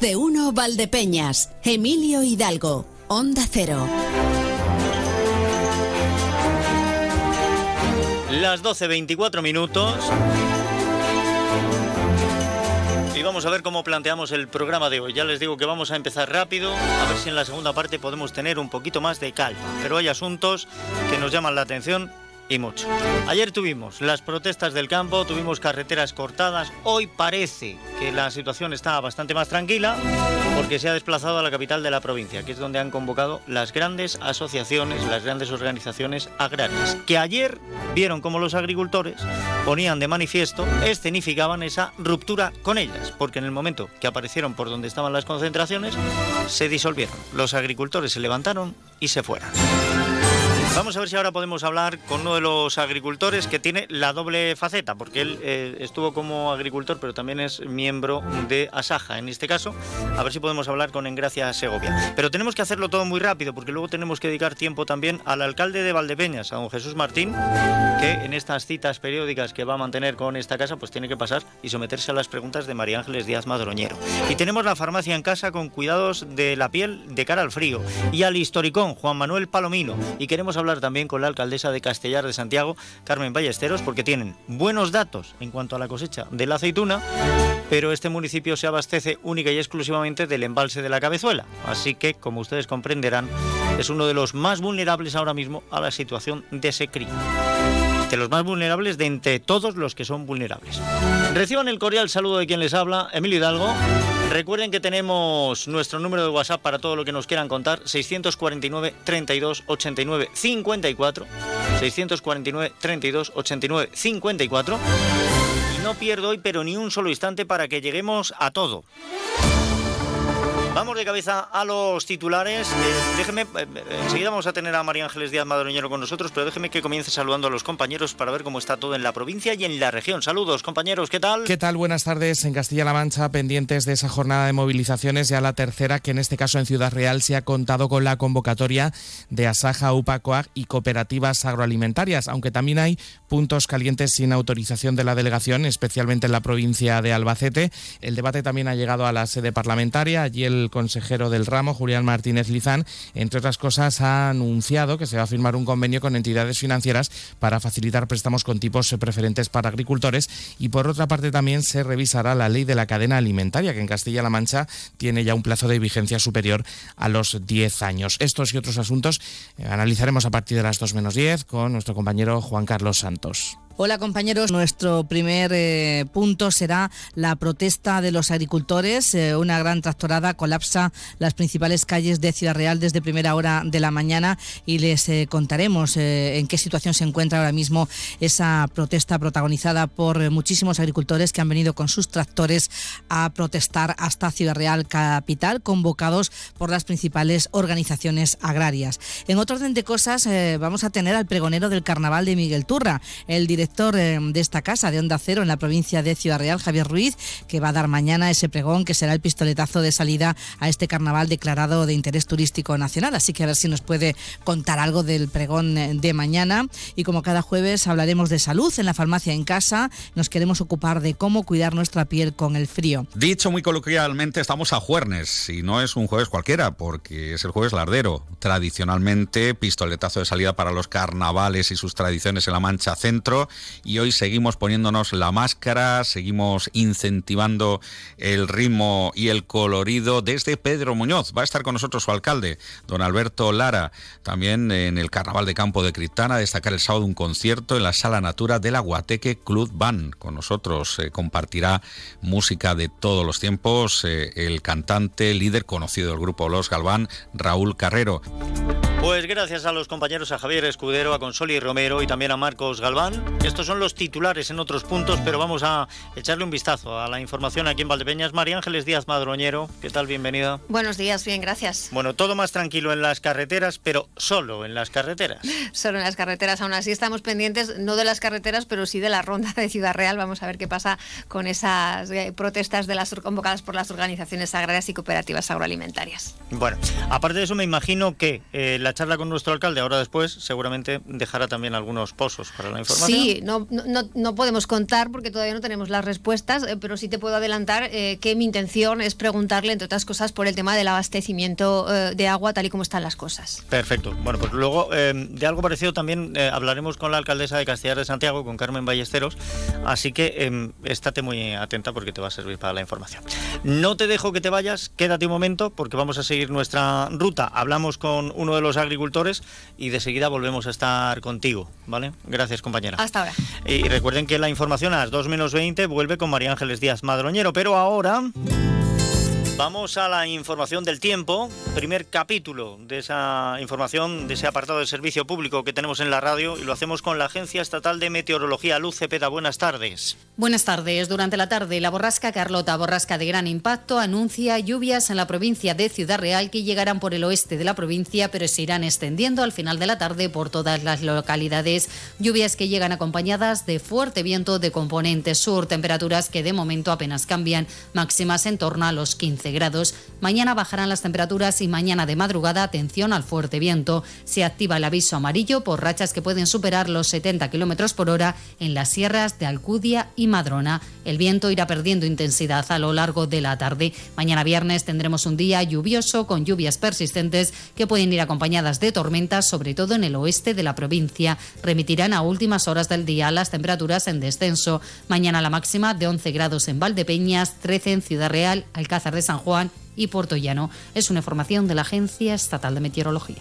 De uno Valdepeñas, Emilio Hidalgo, Onda Cero. Las 12.24 minutos. Y vamos a ver cómo planteamos el programa de hoy. Ya les digo que vamos a empezar rápido, a ver si en la segunda parte podemos tener un poquito más de calma. Pero hay asuntos que nos llaman la atención y mucho. Ayer tuvimos las protestas del campo, tuvimos carreteras cortadas. Hoy parece que la situación está bastante más tranquila porque se ha desplazado a la capital de la provincia, que es donde han convocado las grandes asociaciones, las grandes organizaciones agrarias, que ayer vieron cómo los agricultores ponían de manifiesto, escenificaban esa ruptura con ellas, porque en el momento que aparecieron por donde estaban las concentraciones, se disolvieron. Los agricultores se levantaron y se fueron. Vamos a ver si ahora podemos hablar con uno de los agricultores que tiene la doble faceta, porque él eh, estuvo como agricultor, pero también es miembro de Asaja en este caso. A ver si podemos hablar con Engracia Segovia. Pero tenemos que hacerlo todo muy rápido, porque luego tenemos que dedicar tiempo también al alcalde de Valdepeñas, a don Jesús Martín, que en estas citas periódicas que va a mantener con esta casa, pues tiene que pasar y someterse a las preguntas de María Ángeles Díaz Madroñero. Y tenemos la farmacia en casa con cuidados de la piel de cara al frío. Y al historicón, Juan Manuel Palomino. Y queremos hablar también con la alcaldesa de Castellar de Santiago, Carmen Ballesteros, porque tienen buenos datos en cuanto a la cosecha de la aceituna, pero este municipio se abastece única y exclusivamente del embalse de la Cabezuela. Así que, como ustedes comprenderán, es uno de los más vulnerables ahora mismo a la situación de secría de los más vulnerables de entre todos los que son vulnerables. Reciban el cordial saludo de quien les habla, Emilio Hidalgo. Recuerden que tenemos nuestro número de WhatsApp para todo lo que nos quieran contar, 649 32 89 54, 649 32 89 54. Y no pierdo hoy pero ni un solo instante para que lleguemos a todo. Vamos de cabeza a los titulares. Eh, déjeme, eh, enseguida vamos a tener a María Ángeles Díaz Madroñero con nosotros, pero déjeme que comience saludando a los compañeros para ver cómo está todo en la provincia y en la región. Saludos, compañeros, ¿qué tal? ¿Qué tal? Buenas tardes. En Castilla-La Mancha, pendientes de esa jornada de movilizaciones, ya la tercera, que en este caso en Ciudad Real se ha contado con la convocatoria de Asaja, UPACOAG y cooperativas agroalimentarias, aunque también hay puntos calientes sin autorización de la delegación, especialmente en la provincia de Albacete. El debate también ha llegado a la sede parlamentaria. Allí el consejero del ramo, Julián Martínez Lizán, entre otras cosas, ha anunciado que se va a firmar un convenio con entidades financieras para facilitar préstamos con tipos preferentes para agricultores y por otra parte también se revisará la ley de la cadena alimentaria, que en Castilla-La Mancha tiene ya un plazo de vigencia superior a los 10 años. Estos y otros asuntos eh, analizaremos a partir de las 2 menos 10 con nuestro compañero Juan Carlos Santos. Hola compañeros, nuestro primer eh, punto será la protesta de los agricultores. Eh, una gran tractorada colapsa las principales calles de Ciudad Real desde primera hora de la mañana y les eh, contaremos en qué situación se encuentra ahora mismo esa protesta protagonizada por muchísimos agricultores que han venido con sus tractores a protestar hasta Ciudad Real capital, convocados por las principales organizaciones agrarias. En otro orden de cosas, vamos a tener al pregonero del carnaval de Miguel Turra, el director director eh, de esta casa de Onda Cero en la provincia de Ciudad Real, Javier Ruiz, que va a dar mañana ese pregón que será el pistoletazo de salida a este carnaval declarado de interés turístico nacional. Así que a ver si nos puede contar algo del pregón eh, de mañana. Y como cada jueves hablaremos de salud en la farmacia en casa, nos queremos ocupar de cómo cuidar nuestra piel con el frío. Dicho muy coloquialmente, estamos a jueves y no es un jueves cualquiera porque es el jueves lardero. Tradicionalmente, pistoletazo de salida para los carnavales y sus tradiciones en la Mancha Centro y hoy seguimos poniéndonos la máscara, seguimos incentivando el ritmo y el colorido desde Pedro Muñoz. Va a estar con nosotros su alcalde, don Alberto Lara, también en el Carnaval de Campo de Criptana, a destacar el sábado un concierto en la Sala Natura de la Guateque Club Band. Con nosotros eh, compartirá música de todos los tiempos eh, el cantante, líder conocido del grupo Los Galván, Raúl Carrero. Pues gracias a los compañeros, a Javier Escudero, a Consoli Romero y también a Marcos Galván. Estos son los titulares en otros puntos, pero vamos a echarle un vistazo a la información aquí en Valdepeñas. María Ángeles Díaz Madroñero, ¿qué tal? Bienvenida. Buenos días, bien, gracias. Bueno, todo más tranquilo en las carreteras, pero solo en las carreteras. Solo en las carreteras, aún así estamos pendientes, no de las carreteras, pero sí de la ronda de Ciudad Real. Vamos a ver qué pasa con esas eh, protestas de las convocadas por las organizaciones agrarias y cooperativas agroalimentarias. Bueno, aparte de eso, me imagino que eh, la la charla con nuestro alcalde, ahora después, seguramente dejará también algunos pozos para la información. Sí, no, no, no podemos contar porque todavía no tenemos las respuestas, eh, pero sí te puedo adelantar eh, que mi intención es preguntarle, entre otras cosas, por el tema del abastecimiento eh, de agua, tal y como están las cosas. Perfecto. Bueno, pues luego de algo parecido también hablaremos con la alcaldesa de Castellar de Santiago, con Carmen Ballesteros, así que estate muy atenta porque te va a servir para la información. No te dejo que te vayas, quédate un momento porque vamos a seguir nuestra ruta. Hablamos con uno de los agricultores y de seguida volvemos a estar contigo, ¿vale? Gracias, compañera. Hasta ahora. Y recuerden que la información a las 2 menos 20 vuelve con María Ángeles Díaz Madroñero, pero ahora... Vamos a la información del tiempo, primer capítulo de esa información, de ese apartado de servicio público que tenemos en la radio y lo hacemos con la Agencia Estatal de Meteorología, Luz Cepeda. Buenas tardes. Buenas tardes. Durante la tarde, la borrasca Carlota, borrasca de gran impacto, anuncia lluvias en la provincia de Ciudad Real que llegarán por el oeste de la provincia, pero se irán extendiendo al final de la tarde por todas las localidades. Lluvias que llegan acompañadas de fuerte viento de componente sur, temperaturas que de momento apenas cambian, máximas en torno a los 15 grados. Mañana bajarán las temperaturas y mañana de madrugada atención al fuerte viento. Se activa el aviso amarillo por rachas que pueden superar los 70 km por hora en las sierras de Alcudia y Madrona. El viento irá perdiendo intensidad a lo largo de la tarde. Mañana viernes tendremos un día lluvioso con lluvias persistentes que pueden ir acompañadas de tormentas, sobre todo en el oeste de la provincia. Remitirán a últimas horas del día las temperaturas en descenso. Mañana la máxima de 11 grados en Valdepeñas, 13 en Ciudad Real, Alcázar de San Juan y Puerto Llano. Es una información de la Agencia Estatal de Meteorología.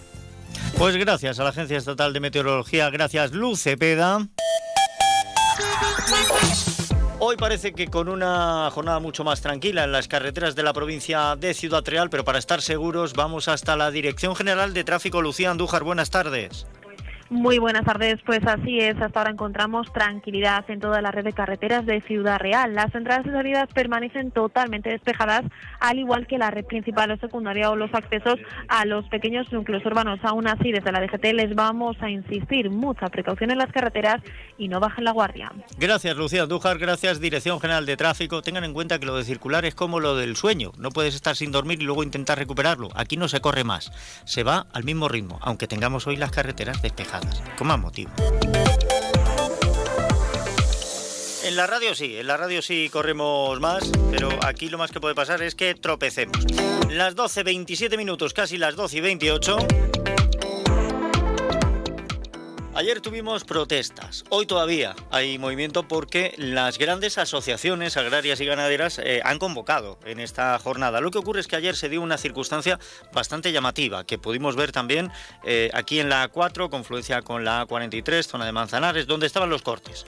Pues gracias a la Agencia Estatal de Meteorología, gracias Luce Peda. Hoy parece que con una jornada mucho más tranquila en las carreteras de la provincia de Ciudad Real, pero para estar seguros vamos hasta la Dirección General de Tráfico Lucía Andújar. Buenas tardes. Muy buenas tardes, pues así es, hasta ahora encontramos tranquilidad en toda la red de carreteras de Ciudad Real. Las entradas y salidas permanecen totalmente despejadas, al igual que la red principal o secundaria o los accesos a los pequeños núcleos urbanos. Aún así, desde la DGT les vamos a insistir mucha precaución en las carreteras y no bajen la guardia. Gracias, Lucía Andújar, gracias, Dirección General de Tráfico. Tengan en cuenta que lo de circular es como lo del sueño, no puedes estar sin dormir y luego intentar recuperarlo. Aquí no se corre más, se va al mismo ritmo, aunque tengamos hoy las carreteras despejadas con más motivo. En la radio sí, en la radio sí corremos más, pero aquí lo más que puede pasar es que tropecemos. Las 12.27 minutos, casi las 12 y 28. Ayer tuvimos protestas, hoy todavía hay movimiento porque las grandes asociaciones agrarias y ganaderas eh, han convocado en esta jornada. Lo que ocurre es que ayer se dio una circunstancia bastante llamativa que pudimos ver también eh, aquí en la A4, confluencia con la A43, zona de Manzanares, donde estaban los cortes.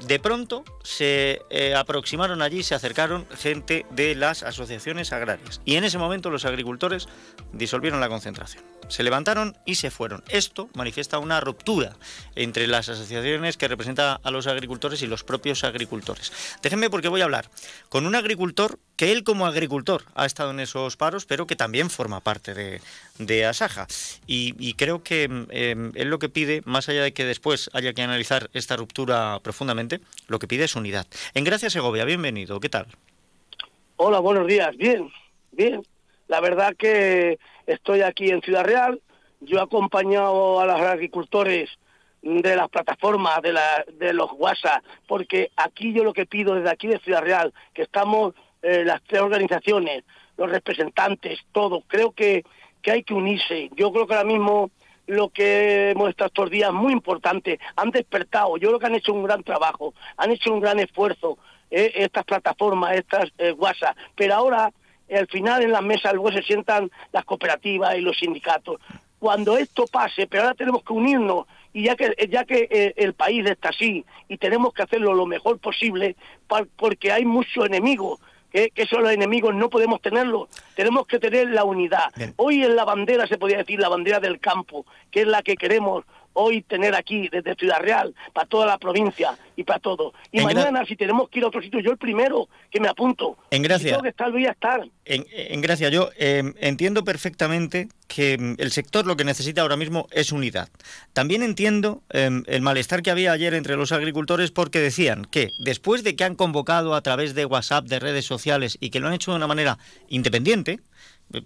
De pronto se eh, aproximaron allí, se acercaron gente de las asociaciones agrarias y en ese momento los agricultores disolvieron la concentración se levantaron y se fueron. Esto manifiesta una ruptura entre las asociaciones que representan a los agricultores y los propios agricultores. Déjenme porque voy a hablar con un agricultor que él como agricultor ha estado en esos paros, pero que también forma parte de, Asaja. Y, creo que em, él lo que pide, más allá de que después haya que analizar esta ruptura profundamente, lo que pide es unidad. En Gracias Segovia, bienvenido, ¿qué tal? Hola, buenos días, bien, bien. La verdad que estoy aquí en Ciudad Real, yo he acompañado a los agricultores de las plataformas, de, la, de los WhatsApp, porque aquí yo lo que pido desde aquí de Ciudad Real, que estamos eh, las tres organizaciones, los representantes, todos, creo que, que hay que unirse. Yo creo que ahora mismo lo que hemos estado estos días muy importante, han despertado, yo creo que han hecho un gran trabajo, han hecho un gran esfuerzo eh, estas plataformas, estas eh, WhatsApp, pero ahora al final en las mesas luego se sientan las cooperativas y los sindicatos. Cuando esto pase, pero ahora tenemos que unirnos y ya que ya que eh, el país está así y tenemos que hacerlo lo mejor posible porque hay muchos enemigos que, que esos los enemigos no podemos tenerlos, tenemos que tener la unidad. Hoy en la bandera se podría decir la bandera del campo, que es la que queremos hoy tener aquí desde Ciudad Real, para toda la provincia y para todo. Y mañana, si tenemos que ir a otro sitio, yo el primero que me apunto. En gracia. tengo que estar, voy a estar. En, gracia, yo em, entiendo perfectamente que em, el sector lo que necesita ahora mismo es unidad. También entiendo em, el malestar que había ayer entre los agricultores porque decían que después de que han convocado a través de WhatsApp, de redes sociales y que lo han hecho de una manera independiente,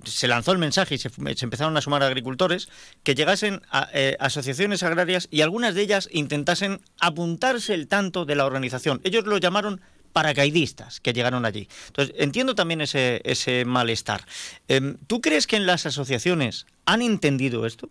se lanzó el mensaje y se, empezaron a sumar agricultores, que llegasen a eh, asociaciones agrarias y algunas de ellas intentasen apuntarse el tanto de la organización. Ellos lo llamaron paracaidistas que llegaron allí. Entonces, entiendo también ese, ese malestar. Em, ¿Tú crees que en las asociaciones han entendido esto?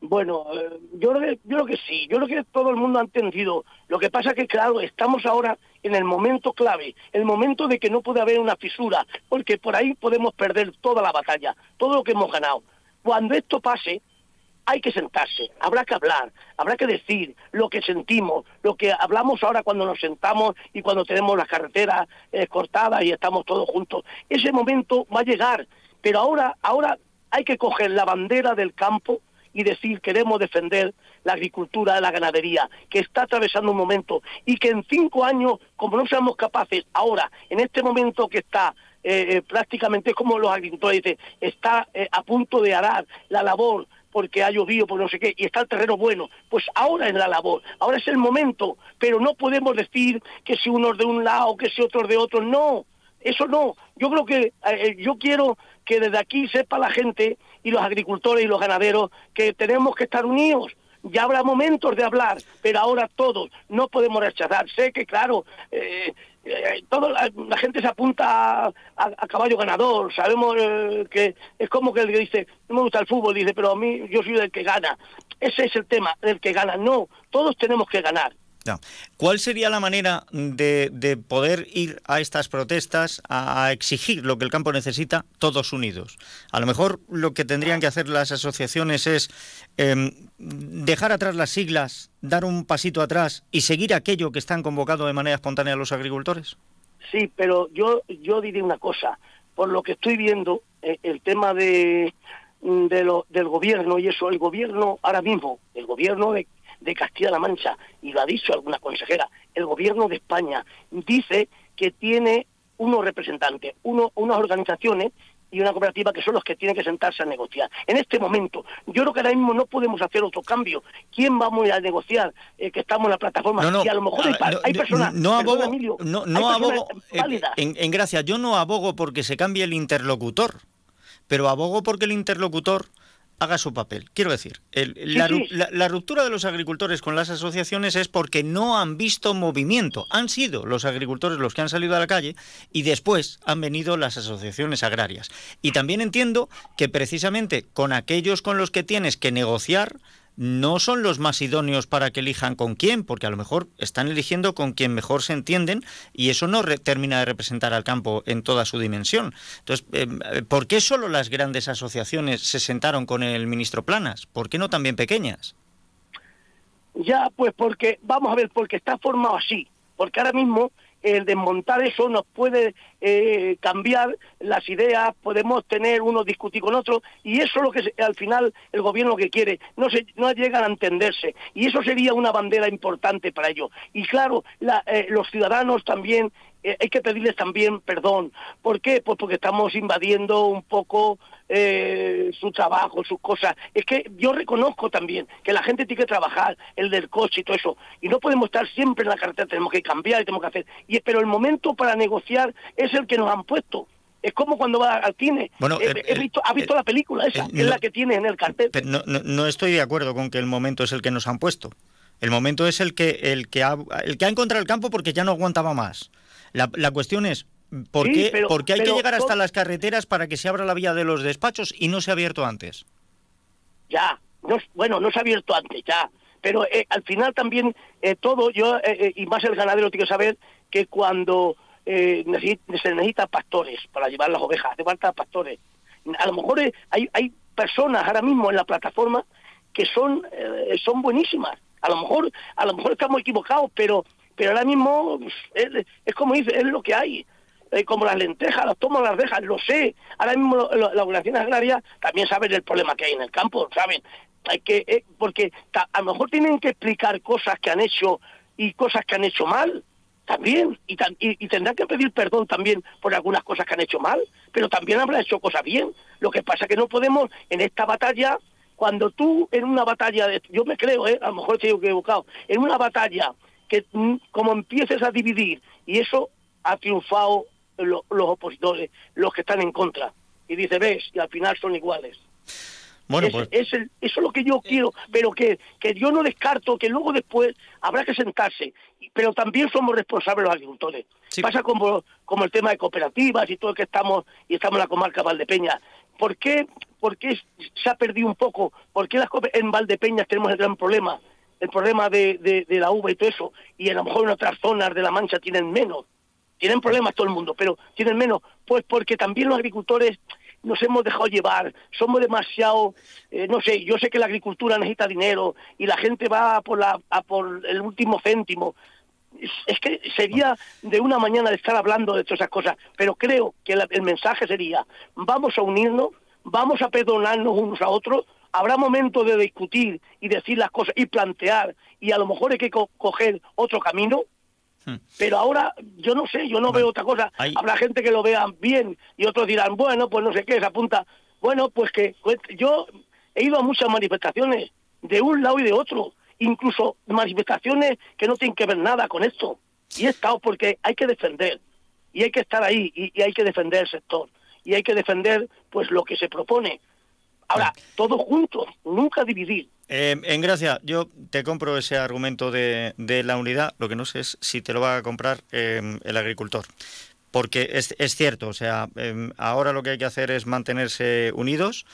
Bueno, eh, yo, creo que, yo creo que sí, yo creo que todo el mundo ha entendido. Lo que pasa que, claro, estamos ahora en el momento clave, el momento de que no puede haber una fisura, porque por ahí podemos perder toda la batalla, todo lo que hemos ganado. Cuando esto pase, hay que sentarse, habrá que hablar, habrá que decir lo que sentimos, lo que hablamos ahora cuando nos sentamos y cuando tenemos las carreteras eh, cortadas y estamos todos juntos. Ese momento va a llegar, pero ahora, ahora hay que coger la bandera del campo y decir queremos defender la agricultura, la ganadería, que está atravesando un momento y que en cinco años, como no seamos capaces ahora, en este momento que está eh, eh, prácticamente como los agricultores dicen, está eh, a punto de arar la labor porque ha llovido, por no sé qué, y está el terreno bueno, pues ahora es la labor, ahora es el momento, pero no podemos decir que si unos de un lado, que si otros de otro, no, eso no, yo creo que yo quiero que desde aquí sepa la gente y los agricultores y los ganaderos que tenemos que estar unidos. Ya habrá momentos de hablar, pero ahora todos no podemos rechazar. Sé que, claro, eh, eh la, gente se apunta a, caballo ganador. Sabemos eh, que es como que el que dice, no me gusta el fútbol, dice, pero a mí yo soy del que gana. Ese es el tema, del que gana. No, todos tenemos que ganar. ¿Cuál sería la manera de, poder ir a estas protestas a, exigir lo que el campo necesita todos unidos? A lo mejor lo que tendrían que hacer las asociaciones es em, dejar atrás las siglas, dar un pasito atrás y seguir aquello que están convocado de manera espontánea los agricultores. Sí, pero yo, yo diré una cosa. Por lo que estoy viendo, eh, el tema de, de lo, del gobierno y eso, el gobierno ahora mismo, el gobierno de de Castilla-La Mancha, y lo ha dicho alguna consejera, el gobierno de España dice que tiene unos representantes, uno, unas organizaciones y una cooperativa que son los que tienen que sentarse a negociar. En este momento, yo creo que ahora mismo no podemos hacer otro cambio. ¿Quién vamos a negociar eh, que estamos en la plataforma? y a lo mejor hay, personas... No, abogo, no, abogo eh, en, en gracia, yo no abogo porque se cambie el interlocutor, pero abogo porque el interlocutor haga su papel. Quiero decir, la, ruptura de los agricultores con las asociaciones es porque no han visto movimiento. Han sido los agricultores los que han salido a la calle y después han venido las asociaciones agrarias. Y también entiendo que precisamente con aquellos con los que tienes que negociar, no son los más idóneos para que elijan con quién, porque a lo mejor están eligiendo con quien mejor se entienden y eso no termina de representar al campo en toda su dimensión. Entonces, eh, ¿por qué solo las grandes asociaciones se sentaron con el ministro Planas? ¿Por qué no también pequeñas? Ya, pues porque, vamos a ver, porque está formado así, porque ahora mismo el desmontar eso nos puede eh, cambiar las ideas, podemos tener uno discutir con otro, y eso es lo que al final el gobierno que quiere, no, se, no llegan a entenderse, y eso sería una bandera importante para ello. Y claro, eh, los ciudadanos también eh, hay que pedirles también perdón. ¿Por qué? Pues porque estamos invadiendo un poco eh, su trabajo, sus cosas. Es que yo reconozco también que la gente tiene que trabajar, el del coche y todo eso, y no podemos estar siempre en la carretera, tenemos que cambiar y tenemos que hacer. Y, pero el momento para negociar es el que nos han puesto. Es como cuando va al cine. Bueno, he, visto, ¿Ha visto la película esa? es la que tiene en el cartel. no, no, estoy de acuerdo con que el momento es el que nos han puesto. El momento es el que, el que, ha, el que ha encontrado el campo porque ya no aguantaba más. La, cuestión es, ¿por, qué, hay que llegar hasta las carreteras para que se abra la vía de los despachos y no se ha abierto antes? Ya, no, bueno, no se ha abierto antes, ya. Pero eh, al final también eh, todo, yo, eh, y más el ganadero tiene que saber que cuando se necesitan pastores para llevar las ovejas, hace falta pastores. A lo mejor hay, hay personas ahora mismo en la plataforma que son, son buenísimas. A lo mejor, a lo mejor estamos equivocados, pero pero ahora mismo pues, es, como dice, es lo que hay. Eh, como las lentejas, las toman, las dejan, lo sé. Ahora mismo las organizaciones agrarias también saben el problema que hay en el campo, ¿saben? Hay que, eh, porque a lo mejor tienen que explicar cosas que han hecho y cosas que han hecho mal también y, tendrán que pedir perdón también por algunas cosas que han hecho mal, pero también habrán hecho cosas bien. Lo que pasa es que no podemos en esta batalla, cuando tú en una batalla, yo me creo, ¿eh? a lo mejor estoy equivocado, en una batalla que mm, como empieces a dividir, y eso ha triunfado los opositores, los que están en contra. y dice, ves, y al final son iguales. Bueno, Es- pues es el- eso es lo que yo quiero, pero que, que yo no descarto que luego después habrá que sentarse, pero también somos responsables los agricultores. Sí. Pasa como, como el tema de cooperativas y todo que estamos y estamos en la comarca de Valdepeña. ¿Por qué, por qué se ha perdido un poco? ¿Por qué las en Valdepeñas tenemos el gran problema? El problema de, de- la uva y todo eso, y a lo mejor en otras zonas de la Mancha tienen menos. Tienen problemas todo el mundo, pero tienen menos. Pues porque también los agricultores nos hemos dejado llevar, somos demasiado, eh, no sé, yo sé que la agricultura necesita dinero y la gente va por, la, a por el último céntimo. Es, es que sería de una mañana de estar hablando de todas esas cosas, pero creo que la- el mensaje sería, vamos a unirnos, vamos a perdonarnos unos a otros, habrá momentos de discutir y decir las cosas y plantear, y a lo mejor hay que co- coger otro camino, pero ahora, yo no sé, yo no veo otra cosa. Hay- Habrá gente que lo vea bien y otros dirán, bueno, pues no sé qué, se apunta. Bueno, pues que pues, yo he ido a muchas manifestaciones de un lado y de otro, incluso manifestaciones que no tienen que ver nada con esto. Y he estado porque hay que defender, y hay que estar ahí, y, y hay que defender el sector, y hay que defender pues lo que se propone. Ahora, todos juntos, nunca dividir. Eh, en gracia, yo te compro ese argumento de, de la unidad, lo que no sé es si te lo va a comprar eh, el agricultor. Porque es, es cierto, o sea, eh, ahora lo que hay que hacer es mantenerse unidos,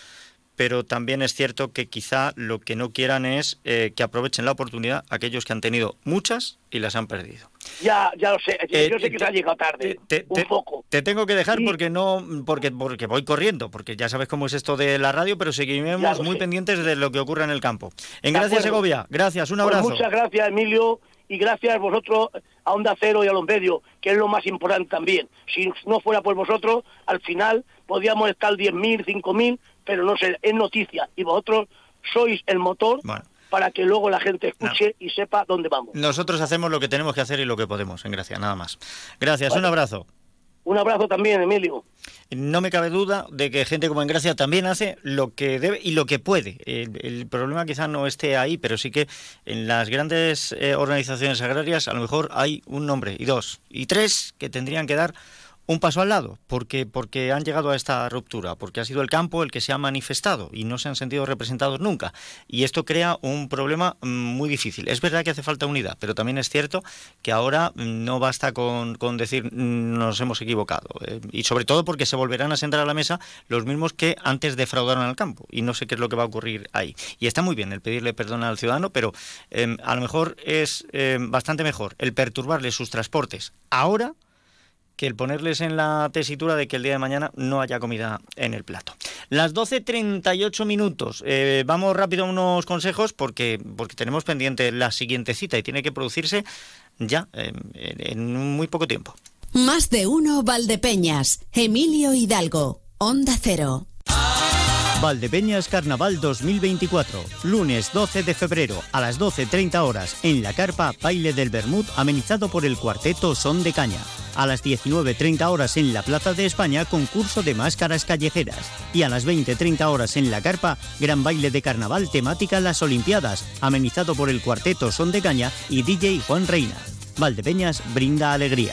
pero también es cierto que quizá lo que no quieran es eh, que aprovechen la oportunidad aquellos que han tenido muchas y las han perdido. Ya, ya lo sé, Eh, yo sé que te- se ha llegado tarde, te- un te- poco. Te tengo que dejar Sí. porque no porque porque voy corriendo, porque ya sabes cómo es esto de la radio, pero seguiremos muy sé. pendientes de lo que ocurra en el campo. En De gracias acuerdo. Segovia, gracias, un Pues abrazo. muchas gracias, Emilio, y gracias vosotros a Onda Cero y a los medios, que es lo más importante también. Si no fuera por vosotros, al final podríamos estar 10.000, 5.000, pero no sé, es noticia. Y vosotros sois el motor Bueno. para que luego la gente escuche y sepa dónde vamos. Nosotros hacemos lo que tenemos que hacer y lo que podemos, en gracia, nada más. Gracias, un abrazo. Un abrazo también, Emilio. No me cabe duda de que gente como Engracia también hace lo que debe y lo que puede. El, el problema quizá no esté ahí, pero sí que en las grandes eh, organizaciones agrarias a lo mejor hay un nombre y dos y tres que tendrían que dar un paso al lado, porque, porque han llegado a esta ruptura, porque ha sido el campo el que se ha manifestado y no se han sentido representados nunca. Y esto crea un problema mm, muy difícil. Es verdad que hace falta unidad, pero también es cierto que ahora mm, no basta con, con decir mm, nos hemos equivocado. Eh, y sobre todo porque se volverán a sentar a la mesa los mismos que antes defraudaron al campo. Y no sé qué es lo que va a ocurrir ahí. Y está muy bien el pedirle perdón al ciudadano, pero eh, a lo mejor es eh, bastante mejor el perturbarle sus transportes ahora que el ponerles en la tesitura de que el día de mañana no haya comida en el plato. Las 12.38 minutos. Eh, vamos rápido a unos consejos porque, porque tenemos pendiente la siguiente cita y tiene que producirse ya en, en muy poco tiempo. Más de uno Valdepeñas. Emilio Hidalgo. Onda Cero. Valdepeñas Carnaval 2024, lunes 12 de febrero a las 12.30 horas en la carpa Baile del Bermud amenizado por el cuarteto Son de Caña. A las 19.30 horas en la Plaza de España concurso de máscaras callejeras. Y a las 20.30 horas en la carpa gran baile de carnaval temática Las Olimpiadas amenizado por el cuarteto Son de Caña y DJ Juan Reina. Valdepeñas brinda alegría.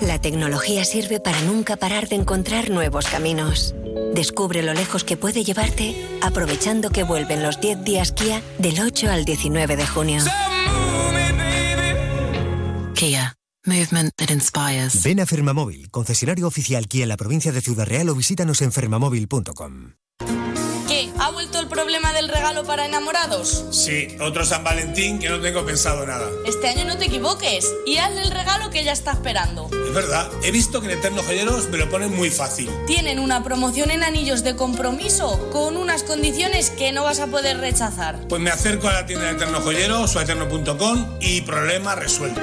La tecnología sirve para nunca parar de encontrar nuevos caminos. Descubre lo lejos que puede llevarte aprovechando que vuelven los 10 días Kia del 8 al 19 de junio. Kia. Movement that inspires. Ven a Fermamóvil, concesionario oficial Kia en la provincia de Ciudad Real o visítanos en fermamóvil.com. problema del regalo para enamorados? Sí, otro San Valentín que no tengo pensado nada. Este año no te equivoques y hazle el regalo que ella está esperando. Es verdad, he visto que en Eterno Joyeros me lo ponen muy fácil. Tienen una promoción en anillos de compromiso con unas condiciones que no vas a poder rechazar. Pues me acerco a la tienda de Eterno Joyeros o a eterno.com y problema resuelto.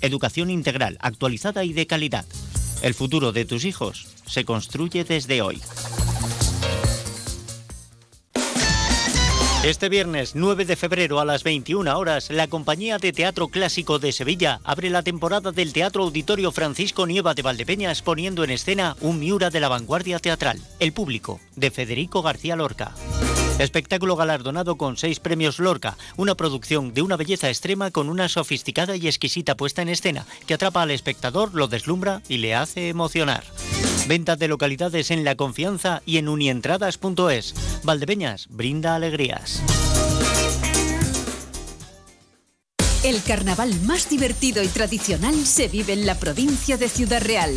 educación integral, actualizada y de calidad. El futuro de tus hijos se construye desde hoy. Este viernes 9 de febrero a las 21 horas, la Compañía de Teatro Clásico de Sevilla abre la temporada del Teatro Auditorio Francisco Nieva de Valdepeñas poniendo en escena un Miura de la vanguardia teatral, El Público, de Federico García Lorca. Espectáculo galardonado con seis premios Lorca, una producción de una belleza extrema con una sofisticada y exquisita puesta en escena que atrapa al espectador, lo deslumbra y le hace emocionar. Ventas de localidades en La Confianza y en unientradas.es. Valdepeñas brinda alegrías. El carnaval más divertido y tradicional se vive en la provincia de Ciudad Real.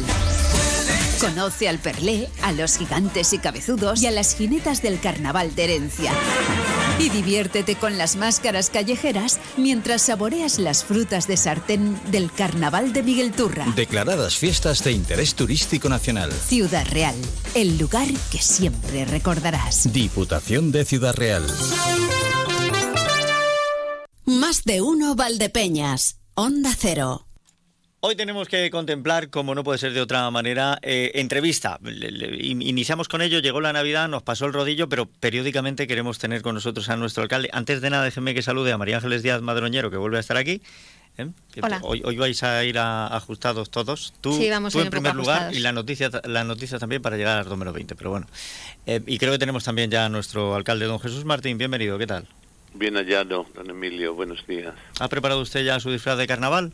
Conoce al Perlé, a los gigantes y cabezudos y a las jinetas del carnaval de herencia. Y diviértete con las máscaras callejeras mientras saboreas las frutas de sartén del carnaval de Miguel Turra. Declaradas fiestas de interés turístico nacional. Ciudad Real, el lugar que siempre recordarás. Diputación de Ciudad Real. Más de uno Valdepeñas. Onda Cero. Hoy tenemos que contemplar, como no puede ser de otra manera, eh, entrevista. Le- le- in- iniciamos con ello, llegó la Navidad, nos pasó el rodillo, pero periódicamente queremos tener con nosotros a nuestro alcalde. Antes de nada, déjenme que salude a María Ángeles Díaz Madroñero, que vuelve a estar aquí. ¿eh? Hola. Hoy, hoy vais a ir a- ajustados todos. Tú, Sí, vamos tú a en primer lugar ajustados. y la noticia, la noticia también para llegar al número 20, pero bueno. Eh, y creo que tenemos también ya a nuestro alcalde, don Jesús Martín. Bienvenido, ¿qué tal? Bien hallado, don Emilio, buenos días. ¿Ha preparado usted ya su disfraz de carnaval?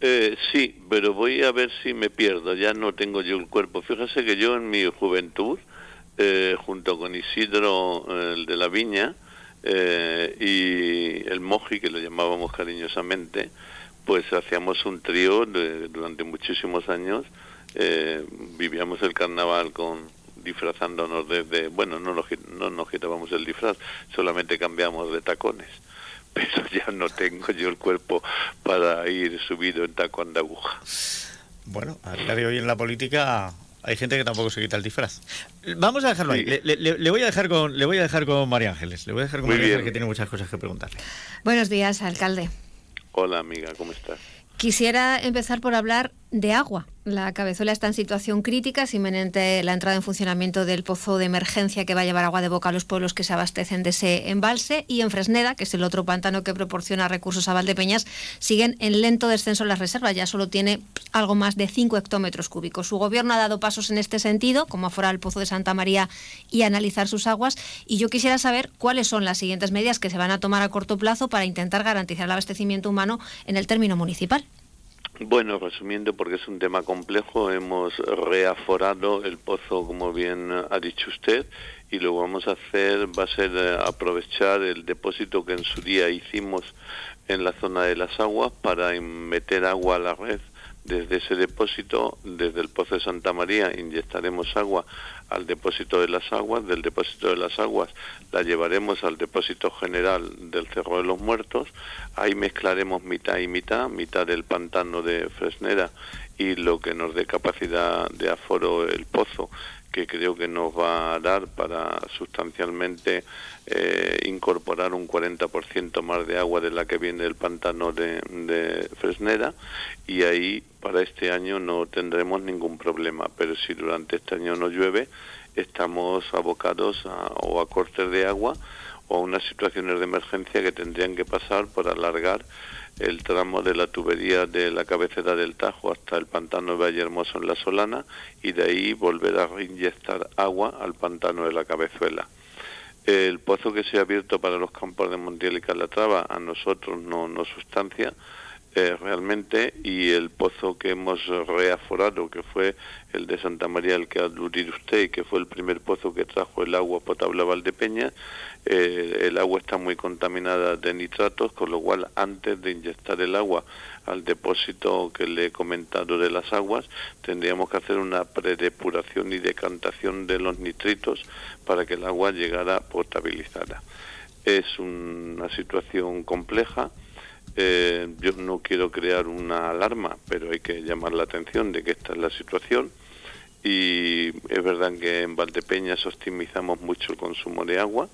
Eh, sí, pero voy a ver si me pierdo, ya no tengo yo el cuerpo. Fíjese que yo en mi juventud, eh, junto con Isidro, eh, el de la Viña, eh, y el Moji, que lo llamábamos cariñosamente, pues hacíamos un trío de- durante muchísimos años. eh, vivíamos el carnaval con disfrazándonos desde, bueno, no nos, no nos quitábamos el disfraz, solamente cambiamos de tacones. Pero ya no tengo yo el cuerpo para ir subido en tacón de aguja. Bueno, a día de hoy en la política hay gente que tampoco se quita el disfraz. Vamos a dejarlo ahí. Le, le- le voy a dejar con, le voy a dejar con María Ángeles. Le voy a dejar con Muy María bien. Ángeles que tiene muchas cosas que preguntarle. Buenos días, alcalde. Hola amiga, ¿cómo estás? Quisiera empezar por hablar de agua. La cabezuela está en situación crítica, es inminente la entrada en funcionamiento del pozo de emergencia que va a llevar agua de boca a los pueblos que se abastecen de ese embalse. Y en Fresneda, que es el otro pantano que proporciona recursos a Valdepeñas, siguen en lento descenso las reservas. Ya solo tiene algo más de 5 hectómetros cúbicos. Su gobierno ha dado pasos en este sentido, como aforar el pozo de Santa María y analizar sus aguas. Y yo quisiera saber cuáles son las siguientes medidas que se van a tomar a corto plazo para intentar garantizar el abastecimiento humano en el término municipal. Bueno, resumiendo, porque es un tema complejo, hemos reaforado el pozo, como bien ha dicho usted, y lo vamos a hacer va a ser eh, aprovechar el depósito que en su día hicimos en la zona de las aguas para meter agua a la red. Desde ese depósito, desde el pozo de Santa María, inyectaremos agua al depósito de las aguas, del depósito de las aguas la llevaremos al depósito general del Cerro de los Muertos, ahí mezclaremos mitad y mitad, mitad del pantano de Fresnera y lo que nos dé capacidad de aforo el pozo, que creo que nos va a dar para sustancialmente eh, incorporar un 40% más de agua de la que viene del pantano de, de Fresnera y ahí para este año no tendremos ningún problema, pero si durante este año no llueve, estamos abocados o a cortes de agua o a unas situaciones de emergencia que tendrían que pasar por alargar el tramo de la tubería de la cabecera del Tajo hasta el pantano de Valle Hermoso en la Solana y de ahí volver a reinyectar agua al pantano de la Cabezuela. El pozo que se ha abierto para los campos de Montiel y Calatrava a nosotros no nos sustancia. eh, realmente y el pozo que hemos reaforado, que fue el de Santa María, el que ha aludido usted, y que fue el primer pozo que trajo el agua potable a Valdepeña, eh, el agua está muy contaminada de nitratos, con lo cual antes de inyectar el agua al depósito que le he comentado de las aguas, tendríamos que hacer una predepuración y decantación de los nitritos para que el agua llegara potabilizada. Es una situación compleja eh, yo no quiero crear una alarma, pero hay que llamar la atención de que esta es la situación. Y es verdad que en Valdepeñas optimizamos mucho el consumo de agua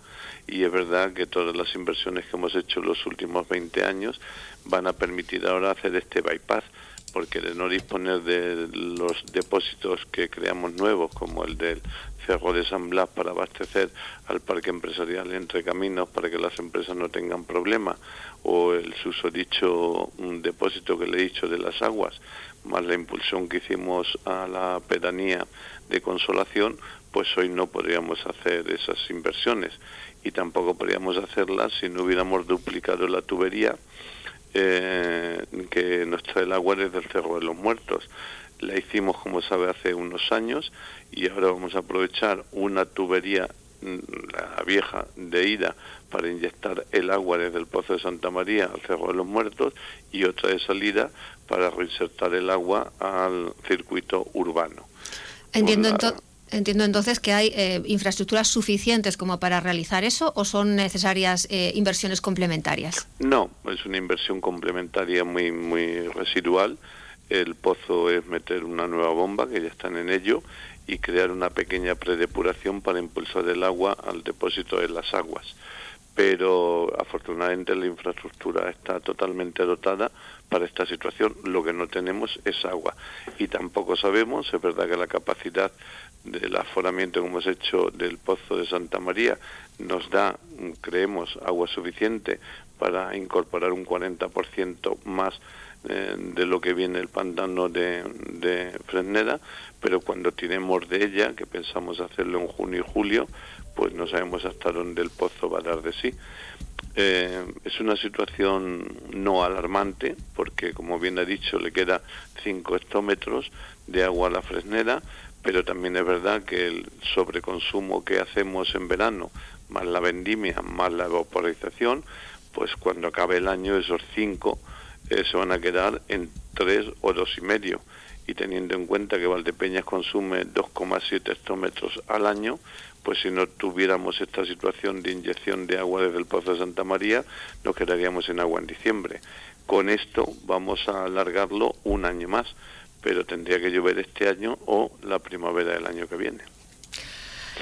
y es verdad que todas las inversiones que hemos hecho en los últimos 20 años van a permitir ahora hacer este bypass, porque de no disponer de los depósitos que creamos nuevos, como el del Cerro de San Blas para abastecer al parque empresarial entre caminos para que las empresas no tengan problemas, o el susodicho depósito que le he dicho de las aguas, más la impulsión que hicimos a la pedanía de consolación, pues hoy no podríamos hacer esas inversiones y tampoco podríamos hacerlas si no hubiéramos duplicado la tubería eh, que nos trae el agua desde el Cerro de los Muertos. La hicimos, como sabe, hace unos años y ahora vamos a aprovechar una tubería mm, la vieja de ida para inyectar el agua desde el Pozo de Santa María al Cerro de los Muertos y otra de salida para reinsertar el agua al circuito urbano. Entiendo, entiendo entonces que hay eh, infraestructuras suficientes como para realizar eso o son necesarias eh, inversiones complementarias. No, es una inversión complementaria muy, muy residual. El pozo es meter una nueva bomba, que ya están en ello, y crear una pequeña predepuración para impulsar el agua al depósito de las aguas. Pero afortunadamente la infraestructura está totalmente dotada para esta situación. Lo que no tenemos es agua. Y tampoco sabemos, es verdad que la capacidad del aforamiento que hemos hecho del Pozo de Santa María nos da, creemos, agua suficiente para incorporar un 40% más eh, de lo que viene el pantano de, Fresneda, pero cuando tiremos de ella, que pensamos hacerlo en junio y julio, pues no sabemos hasta dónde el pozo va a dar de sí. Eh, es una situación no alarmante, porque como bien ha dicho, le queda 5 hectómetros de agua a la Fresneda, pero también es verdad que el sobreconsumo que hacemos en verano, más la vendimia, más la evaporización, pues cuando acabe el año esos 5 eh, se van a quedar en tres o dos y medio y teniendo en cuenta que Valdepeñas consume 2,7 hectómetros al año, pues si no tuviéramos esta situación de inyección de agua desde el Pozo de Santa María, nos quedaríamos en agua en diciembre. Con esto vamos a alargarlo un año más, pero tendría que llover este año o la primavera del año que viene.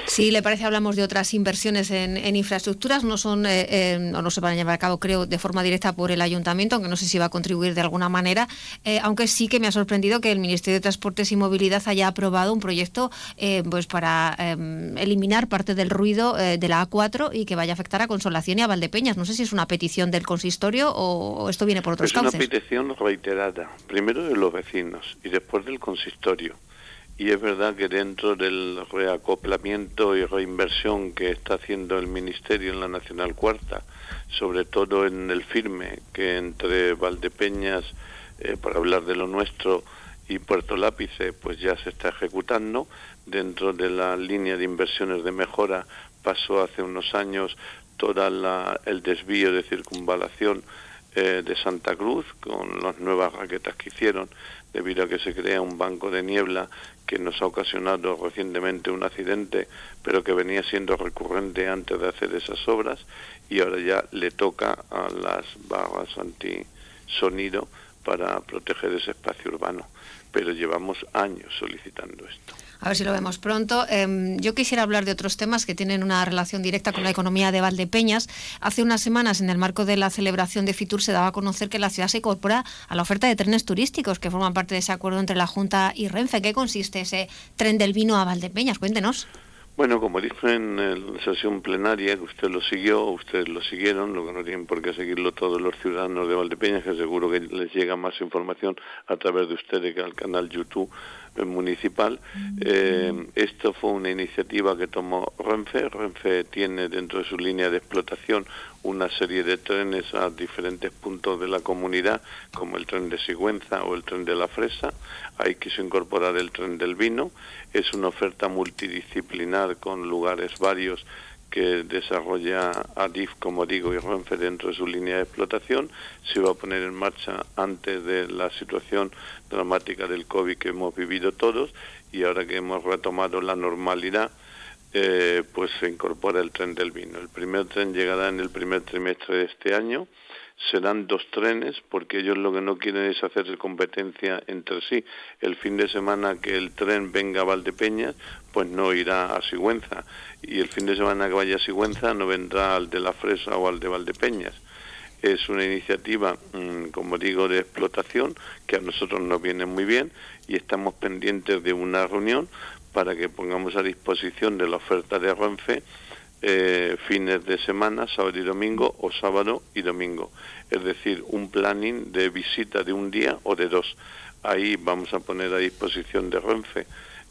Si le parece, hablamos de otras inversiones en, infraestructuras, no son eh, eh, o no se van a llevar a cabo, creo, de forma directa por el ayuntamiento, aunque no sé si va a contribuir de alguna manera, eh, aunque sí que me ha sorprendido que el Ministerio de Transportes y Movilidad haya aprobado un proyecto pues para eliminar parte del ruido de la A4 y que vaya a afectar a Consolación y a Valdepeñas. No sé si es una petición del consistorio o, esto viene por otros Es una petición reiterada, primero de los vecinos y después del consistorio y es verdad que dentro del reacoplamiento y reinversión que está haciendo el Ministerio en la Nacional Cuarta, sobre todo en el firme, que entre Valdepeñas, eh, para hablar de lo nuestro, y Puerto Lápice, pues ya se está ejecutando. Dentro de la línea de inversiones de mejora pasó hace unos años todo el desvío de circunvalación eh, de Santa Cruz con las nuevas raquetas que hicieron debido a que se crea un banco de niebla que nos ha ocasionado recientemente un accidente, pero que venía siendo recurrente antes de hacer esas obras y ahora ya le toca a las barras antisonido para proteger ese espacio urbano. Pero llevamos años solicitando esto. A ver si lo vemos pronto. Em, yo quisiera hablar de otros temas que tienen una relación directa con la economía de Valdepeñas. Hace unas semanas, en el marco de la celebración de Fitur, se daba a conocer que la ciudad se incorpora a la oferta de trenes turísticos que forman parte de ese acuerdo entre la Junta y Renfe. ¿Qué consiste ese tren del vino a Valdepeñas? Cuéntenos. Bueno, como dijo en la sesión plenaria, que usted lo siguió, ustedes lo siguieron, lo que no tienen por qué seguirlo todos los ciudadanos de Valdepeñas, que seguro que les llega más información a través de ustedes que al canal YouTube municipal. Eh, esto fue una iniciativa que tomó Renfe. Renfe tiene dentro de su línea de explotación una serie de trenes a diferentes puntos de la comunidad, como el tren de Sigüenza o el tren de la Fresa. Ahí quiso incorporar el tren del vino. Es una oferta multidisciplinar con lugares varios que desarrolla ADIF, como digo, y Renfe dentro de su línea de explotación, se va a poner en marcha antes de la situación dramática del COVID que hemos vivido todos y ahora que hemos retomado la normalidad, eh, pues se incorpora el tren del vino. El primer tren llegará en el primer trimestre de este año. Serán dos trenes porque ellos lo que no quieren es hacer competencia entre sí. El fin de semana que el tren venga a Valdepeñas, pues no irá a Sigüenza. Y el fin de semana que vaya a Sigüenza no vendrá al de la Fresa o al de Valdepeñas es una iniciativa, mm, como digo, de explotación que a nosotros nos viene muy bien y estamos pendientes de una reunión para que pongamos a disposición de la oferta de Renfe eh, fines de semana, sábado y domingo o sábado y domingo. Es decir, un planning de visita de un día o de dos. Ahí vamos a poner a disposición de Renfe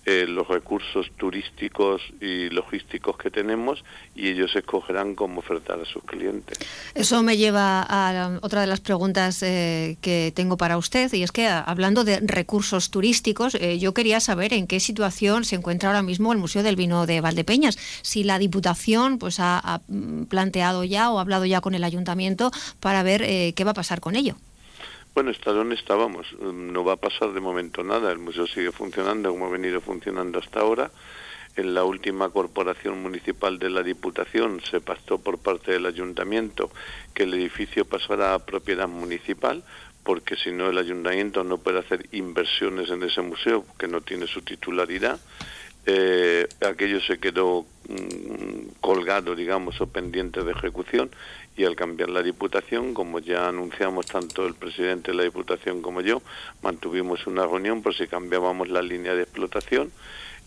eh, los recursos turísticos y logísticos que tenemos y ellos escogerán cómo ofertar a sus clientes. Eso me lleva a otra de las preguntas eh, que tengo para usted y es que hablando de recursos turísticos, eh, yo quería saber en qué situación se encuentra ahora mismo el Museo del Vino de Valdepeñas. Si la Diputación pues ha, planteado ya o ha hablado ya con el Ayuntamiento para ver qué va a pasar con ello. Bueno, está donde estábamos. No va a pasar de momento nada. El museo sigue funcionando como ha venido funcionando hasta ahora. En la última corporación municipal de la Diputación se pactó por parte del ayuntamiento que el edificio pasará a propiedad municipal porque si no el ayuntamiento no puede hacer inversiones en ese museo que no tiene su titularidad. Eh, aquello se quedó mm, colgado, digamos, o pendiente de ejecución y al cambiar la Diputación, como ya anunciamos tanto el presidente de la Diputación como yo, mantuvimos una reunión por si cambiábamos la línea de explotación.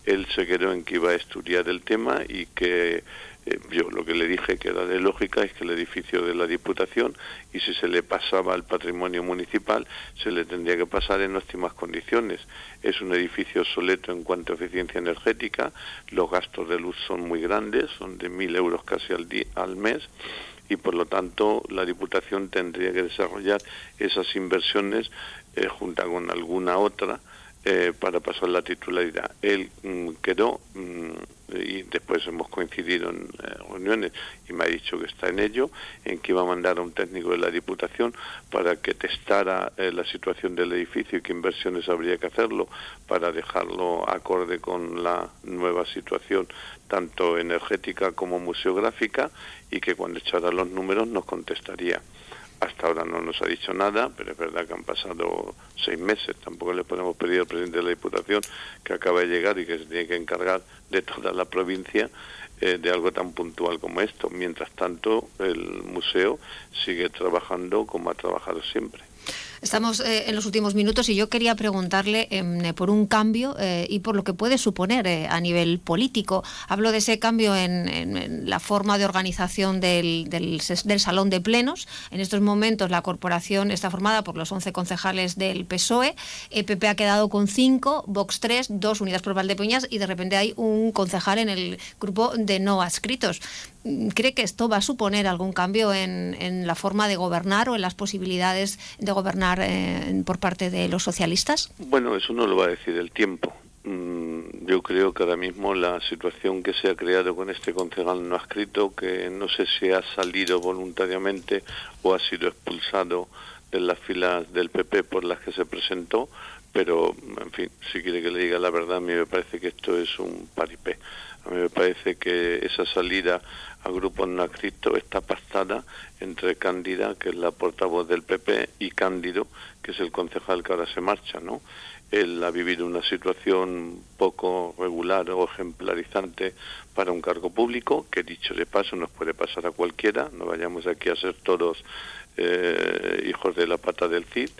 Él se quedó en que iba a estudiar el tema y que eh, yo lo que le dije que era de lógica es que el edificio de la Diputación y si se le pasaba al patrimonio municipal se le tendría que pasar en óptimas condiciones. Es un edificio obsoleto en cuanto a eficiencia energética, los gastos de luz son muy grandes, son de mil euros casi al mes y por lo tanto la Diputación tendría que desarrollar esas inversiones eh, junto con alguna otra eh, para pasar la titularidad. Él mm, quedó mm, y después hemos coincidido en eh, reuniones y me ha dicho que está en ello, en que iba a mandar a un técnico de la Diputación para que testara la situación del edificio y qué inversiones habría que hacerlo para dejarlo acorde con la nueva situación tanto energética como museográfica y que cuando echara los números nos contestaría. Hasta ahora no nos ha dicho nada, pero es verdad que han pasado seis meses. Tampoco le podemos pedir al presidente de la Diputación que acaba de llegar y que se tiene que encargar de toda la provincia eh, de algo tan puntual como esto. Mientras tanto, el museo sigue trabajando como ha trabajado siempre. Estamos eh, en los últimos minutos y yo quería preguntarle eh, por un cambio eh, y por lo que puede suponer a nivel político. Hablo de ese cambio en, la forma de organización del, del, Salón de Plenos. En estos momentos la corporación está formada por los 11 concejales del PSOE. PP ha quedado con 5, Vox 3, 2 unidas por Valdepeñas y de repente hay un concejal en el grupo de no adscritos. ¿Cree que esto va a suponer algún cambio en, la forma de gobernar o en las posibilidades de gobernar eh, por parte de los socialistas? Bueno, eso no lo va a decir el tiempo. Mm, yo creo que ahora mismo la situación que se ha creado con este concejal no ha escrito, que no sé si ha salido voluntariamente o ha sido expulsado de las filas del PP por las que se presentó, pero, en fin, si quiere que le diga la verdad, a mí me parece que esto es un paripé. A mí me parece que esa salida a grupos no está pactada entre Cándida, que es la portavoz del PP, y Cándido, que es el concejal que ahora se marcha, ¿no? Él ha vivido una situación poco regular o ejemplarizante para un cargo público, que dicho de paso nos puede pasar a cualquiera, no vayamos aquí a ser todos eh, hijos de la pata del Cid,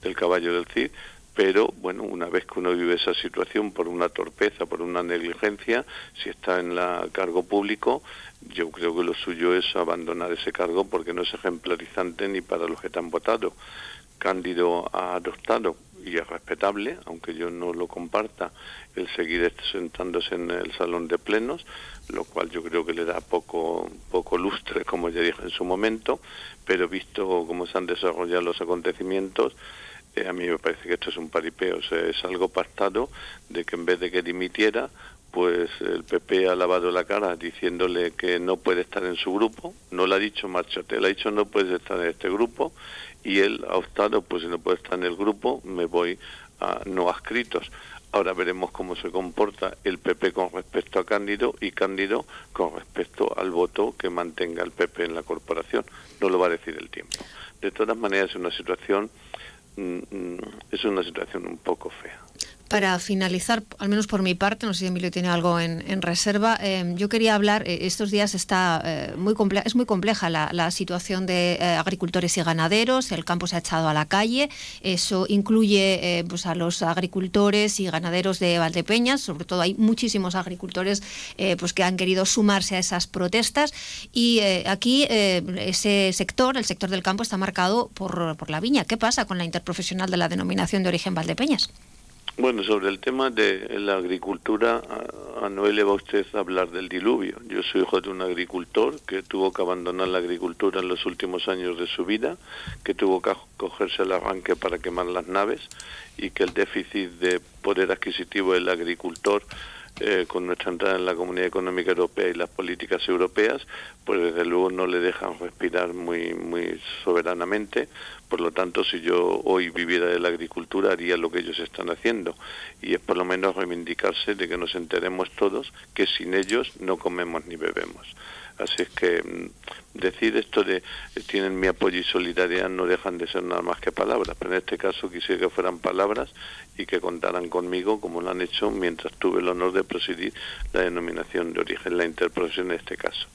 del caballo del Cid, pero bueno, una vez que uno vive esa situación por una torpeza, por una negligencia, si está en la cargo público, yo creo que lo suyo es abandonar ese cargo porque no es ejemplarizante ni para los que te han votado. Cándido ha adoptado y es respetable, aunque yo no lo comparta, el seguir sentándose en el salón de plenos, lo cual yo creo que le da poco, poco lustre, como ya dije en su momento, pero visto cómo se han desarrollado los acontecimientos, a mí me parece que esto es un paripeo, o es algo pactado de que en vez de que dimitiera, pues el PP ha lavado la cara diciéndole que no puede estar en su grupo, no le ha dicho marchote, le ha dicho no puedes estar en este grupo y él ha optado, pues si no puede estar en el grupo, me voy a no adscritos. Ahora veremos cómo se comporta el PP con respecto a Cándido y Cándido con respecto al voto que mantenga el PP en la corporación. No lo va a decir el tiempo. De todas maneras, es una situación, es una situación un poco fea. Para finalizar, al menos por mi parte, no sé si Emilio tiene algo en, reserva, eh, yo quería hablar, eh, estos días está eh, muy es muy compleja la, situación de agricultores y ganaderos, el campo se ha echado a la calle, eso incluye pues a los agricultores y ganaderos de Valdepeñas, sobre todo hay muchísimos agricultores pues que han querido sumarse a esas protestas y aquí ese sector, el sector del campo, está marcado por la viña. ¿Qué pasa con la interprofesional de la denominación de origen Valdepeñas? Bueno, sobre el tema de la agricultura, a Noel le va usted a hablar del diluvio. Yo soy hijo de un agricultor que tuvo que abandonar la agricultura en los últimos años de su vida, que tuvo que cogerse el arranque para quemar las naves y que el déficit de poder adquisitivo del agricultor eh, con nuestra entrada en la Comunidad Económica Europea y las políticas europeas, pues desde luego no le dejan respirar muy, muy soberanamente. Por lo tanto, si yo hoy viviera de la agricultura, haría lo que ellos están haciendo. Y es por lo menos reivindicarse de que nos enteremos todos que sin ellos no comemos ni bebemos. Así es que mm, decir esto de eh, tienen mi apoyo y solidaridad no dejan de ser nada más que palabras, pero en este caso quisiera que fueran palabras y que contaran conmigo como lo han hecho mientras tuve el honor de presidir la denominación de origen, la interprofesión en este caso.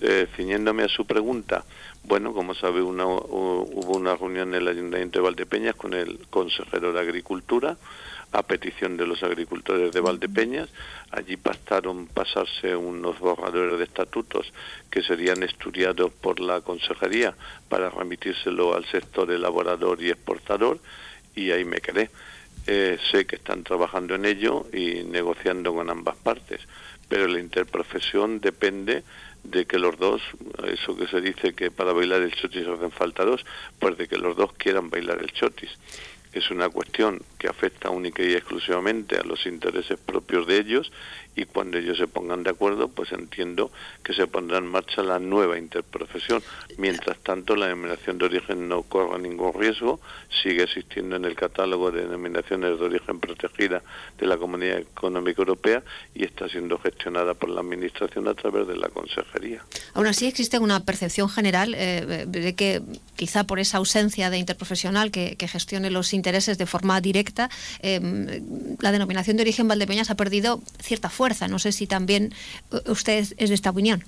Eh, ciñéndome a su pregunta, bueno, como sabe, una, hubo una reunión en el Ayuntamiento de Valdepeñas con el consejero de Agricultura, a petición de los agricultores de Valdepeñas. Allí pasaron pasarse unos borradores de estatutos que serían estudiados por la consejería para remitírselo al sector elaborador y exportador y ahí me quedé. Eh, sé que están trabajando en ello y negociando con ambas partes, pero la interprofesión depende de que los dos, eso que se dice que para bailar el chotis hacen falta dos, pues de que los dos quieran bailar el chotis es una cuestión que afecta única y exclusivamente a los intereses propios de ellos y cuando ellos se pongan de acuerdo, pues entiendo que se pondrá en marcha la nueva interprofesión. Mientras tanto, la denominación de origen no corre ningún riesgo, sigue existiendo en el catálogo de denominaciones de origen protegida de la Comunidad Económica Europea y está siendo gestionada por la Administración a través de la Consejería. Aún así, existe una percepción general eh, de que quizá por esa ausencia de interprofesional que, gestione los intereses de forma directa, eh, la denominación de origen Valdepeñas ha perdido cierta fuerza no sé si también eh, usted es de esta opinión.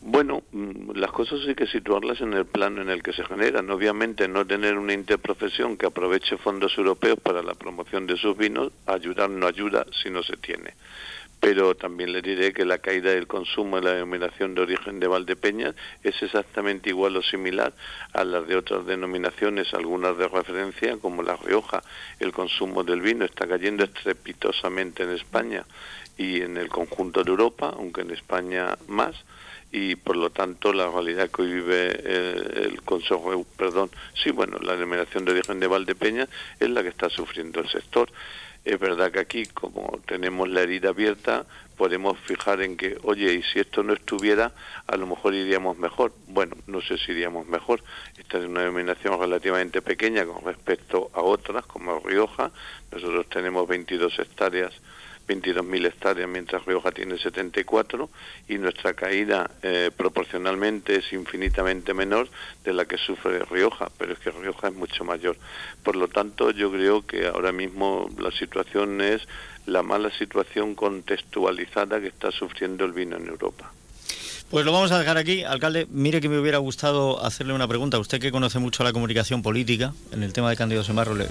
Bueno, mm, las cosas hay que situarlas en el plano en el que se generan. Obviamente no tener una interprofesión que aproveche fondos europeos para la promoción de sus vinos, ayudar no ayuda si no se tiene pero también le diré que la caída del consumo en la denominación de origen de Valdepeñas es exactamente igual o similar a las de otras denominaciones, algunas de referencia, como La Rioja. El consumo del vino está cayendo estrepitosamente en España y en el conjunto de Europa, aunque en España más y por lo tanto la realidad que hoy vive el, el, Consejo, perdón, sí, bueno, la denominación de origen de Valdepeñas es la que está sufriendo el sector. Es verdad que aquí, como tenemos la herida abierta, podemos fijar en que, oye, y si esto no estuviera, a lo mejor iríamos mejor. Bueno, no sé si iríamos mejor. Esta es una denominación relativamente pequeña con respecto a otras, como Rioja. Nosotros tenemos 22 hectáreas 22.000 hectáreas, mientras Rioja tiene 74, y nuestra caída eh, proporcionalmente es infinitamente menor de la que sufre Rioja, pero es que Rioja es mucho mayor. Por lo tanto, yo creo que ahora mismo la situación es la mala situación contextualizada que está sufriendo el vino en Europa. Pues lo vamos a dejar aquí. Alcalde, mire que me hubiera gustado hacerle una pregunta. Usted que conoce mucho la comunicación política, en el tema de Cándido Semarro, le,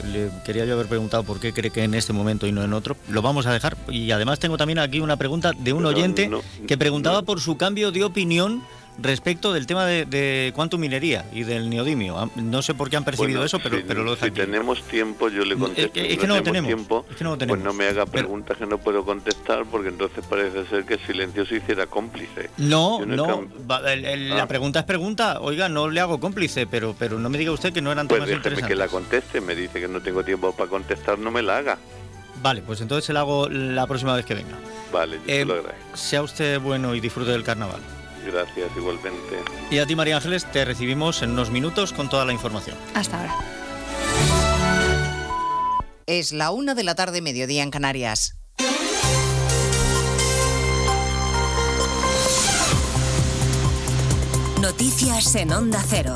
quería yo haber preguntado por qué cree que en este momento y no en otro. Lo vamos a dejar. Y además tengo también aquí una pregunta de un oyente que preguntaba por su cambio de opinión respecto del tema de, de Quantum Minería y del neodimio. No sé por qué han percibido eso, pero, si, pero lo si tenemos tiempo, yo le contesto. Es, que no, lo tenemos. Tiempo, es que no lo tenemos. Pues no me haga preguntas que no puedo contestar, porque entonces parece ser que el silencio se hiciera cómplice. No, no. La ah. pregunta es pregunta. Oiga, no le hago cómplice, pero, pero no me diga usted que no eran pues temas interesantes. que la conteste. Me dice que no tengo tiempo para contestar, no me la haga. Vale, pues entonces se la hago la próxima vez que venga. Vale, yo Eh, lo agradezco. Sea usted bueno y disfrute del carnaval. Gracias, igualmente. Y a ti, María Ángeles, te recibimos en unos minutos con toda la información. Hasta ahora. Es la una de la tarde, mediodía en Canarias. Noticias en Onda Cero.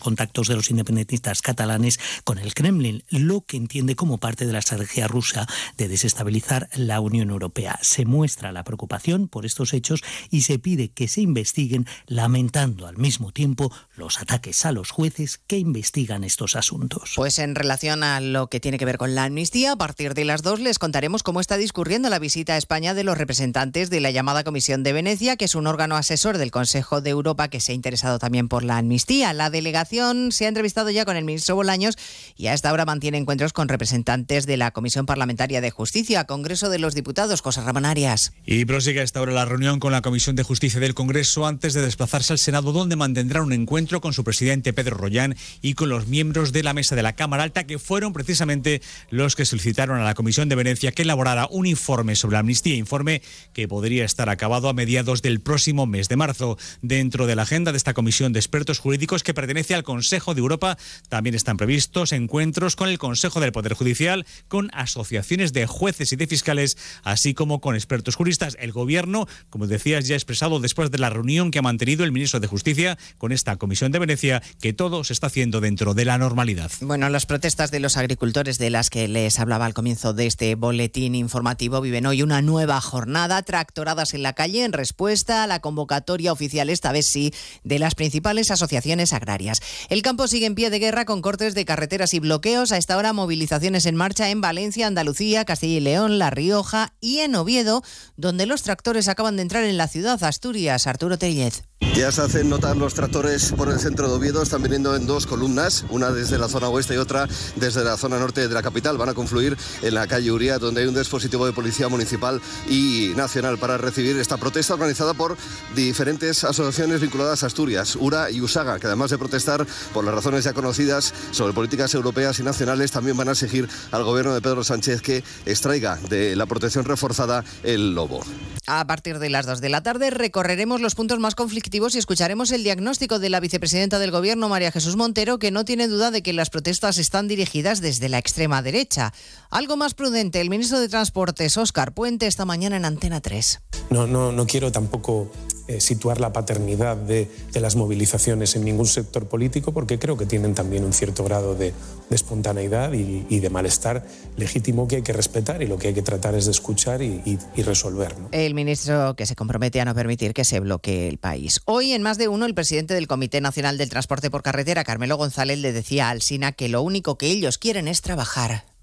contactos de los independentistas catalanes con el Kremlin, lo que entiende como parte de la estrategia rusa de desestabilizar la Unión Europea. Se muestra la preocupación por estos hechos y se pide que se investiguen, lamentando al mismo tiempo los ataques a los jueces que investigan estos asuntos. Pues en relación a lo que tiene que ver con la amnistía, a partir de las dos les contaremos cómo está discurriendo la visita a España de los representantes de la llamada Comisión de Venecia, que es un órgano asesor del Consejo de Europa que se ha interesado también por la amnistía. La delegación se ha entrevistado ya con el ministro Bolaños y a esta hora mantiene encuentros con representantes de la Comisión Parlamentaria de Justicia, Congreso de los Diputados, Cosas Ramón Arias. Y prosigue a esta hora la reunión con la Comisión de Justicia del Congreso antes de desplazarse al Senado, donde mantendrá un encuentro con su presidente Pedro Rollán y con los miembros de la mesa de la Cámara Alta, que fueron precisamente los que solicitaron a la Comisión de Venecia que elaborara un informe sobre la amnistía, informe que podría estar acabado a mediados del próximo mes de marzo. Dentro de la agenda de esta comisión de expertos jurídicos que pertenece al Consejo de Europa también están previstos encuentros con el Consejo del Poder Judicial, con asociaciones de jueces y de fiscales, así como con expertos juristas. El Gobierno, como decías, ya ha expresado después de la reunión que ha mantenido el ministro de Justicia con esta Comisión de Venecia que todo se está haciendo dentro de la normalidad. Bueno, las protestas de los agricultores de las que les hablaba al comienzo de este boletín informativo viven hoy una nueva jornada, tractoradas en la calle en respuesta a la convocatoria oficial, esta vez sí, de las principales asociaciones agrarias. El campo sigue en pie de guerra con cortes de carreteras y bloqueos. A esta hora movilizaciones en marcha en Valencia, Andalucía, Castilla y León, La Rioja y en Oviedo, donde los tractores acaban de entrar en la ciudad Asturias. Arturo Tellez. Ya se hacen notar los tractores por el centro de Oviedo, están viniendo en dos columnas, una desde la zona oeste y otra desde la zona norte de la capital. Van a confluir en la calle Uría, donde hay un dispositivo de policía municipal y nacional para recibir esta protesta organizada por diferentes asociaciones vinculadas a Asturias, URA y USAGA, que además de protestar por las razones ya conocidas sobre políticas europeas y nacionales, también van a exigir al gobierno de Pedro Sánchez que extraiga de la protección reforzada el lobo. A partir de las 2 de la tarde recorreremos los puntos más conflictivos y escucharemos el diagnóstico de la vicepresidenta del Gobierno, María Jesús Montero, que no tiene duda de que las protestas están dirigidas desde la extrema derecha. Algo más prudente, el ministro de Transportes, Óscar Puente, esta mañana en Antena 3. No, no, no quiero tampoco eh, situar la paternidad de, de, las movilizaciones en ningún sector político porque creo que tienen también un cierto grado de, de espontaneidad y, y, de malestar legítimo que hay que respetar y lo que hay que tratar es de escuchar y, y, y resolver. ¿no? El ministro que se compromete a no permitir que se bloquee el país. Hoy, en más de uno, el presidente del Comité Nacional del Transporte por Carretera, Carmelo González, le decía al SINA que lo único que ellos quieren es trabajar.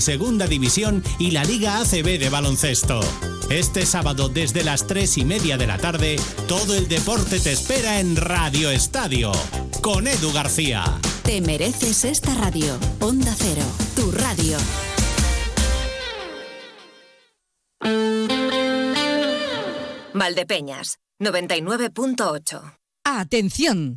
Segunda División y la Liga ACB de baloncesto. Este sábado desde las 3 y media de la tarde, todo el deporte te espera en Radio Estadio, con Edu García. Te mereces esta radio. Onda Cero, tu radio. Valdepeñas, 99.8. Atención.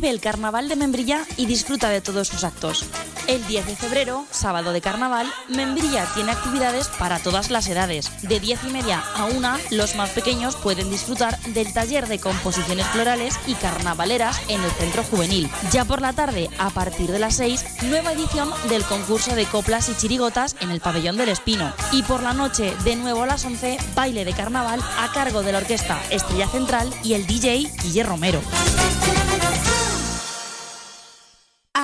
Vive el carnaval de Membrilla y disfruta de todos sus actos. El 10 de febrero, sábado de carnaval, Membrilla tiene actividades para todas las edades. De 10 y media a 1, los más pequeños pueden disfrutar del taller de composiciones florales y carnavaleras en el centro juvenil. Ya por la tarde, a partir de las 6, nueva edición del concurso de coplas y chirigotas en el pabellón del Espino. Y por la noche, de nuevo a las 11, baile de carnaval a cargo de la orquesta Estrella Central y el DJ Guille Romero.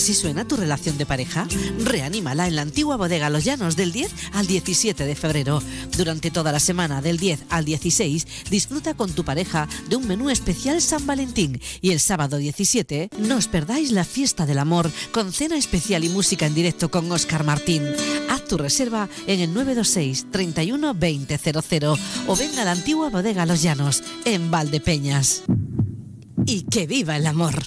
¿Así suena tu relación de pareja? Reanímala en la antigua bodega Los Llanos del 10 al 17 de febrero. Durante toda la semana del 10 al 16 disfruta con tu pareja de un menú especial San Valentín y el sábado 17 no os perdáis la fiesta del amor con cena especial y música en directo con Oscar Martín. Haz tu reserva en el 926 31 2000 o venga a la antigua bodega Los Llanos en Valdepeñas. Y que viva el amor.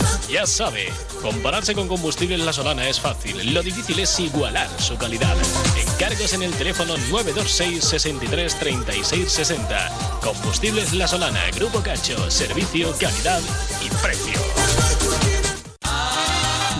Ya sabe, compararse con combustibles La Solana es fácil. Lo difícil es igualar su calidad. Encargos en el teléfono 926 63 36 60. Combustibles La Solana, Grupo Cacho, servicio, calidad y precio.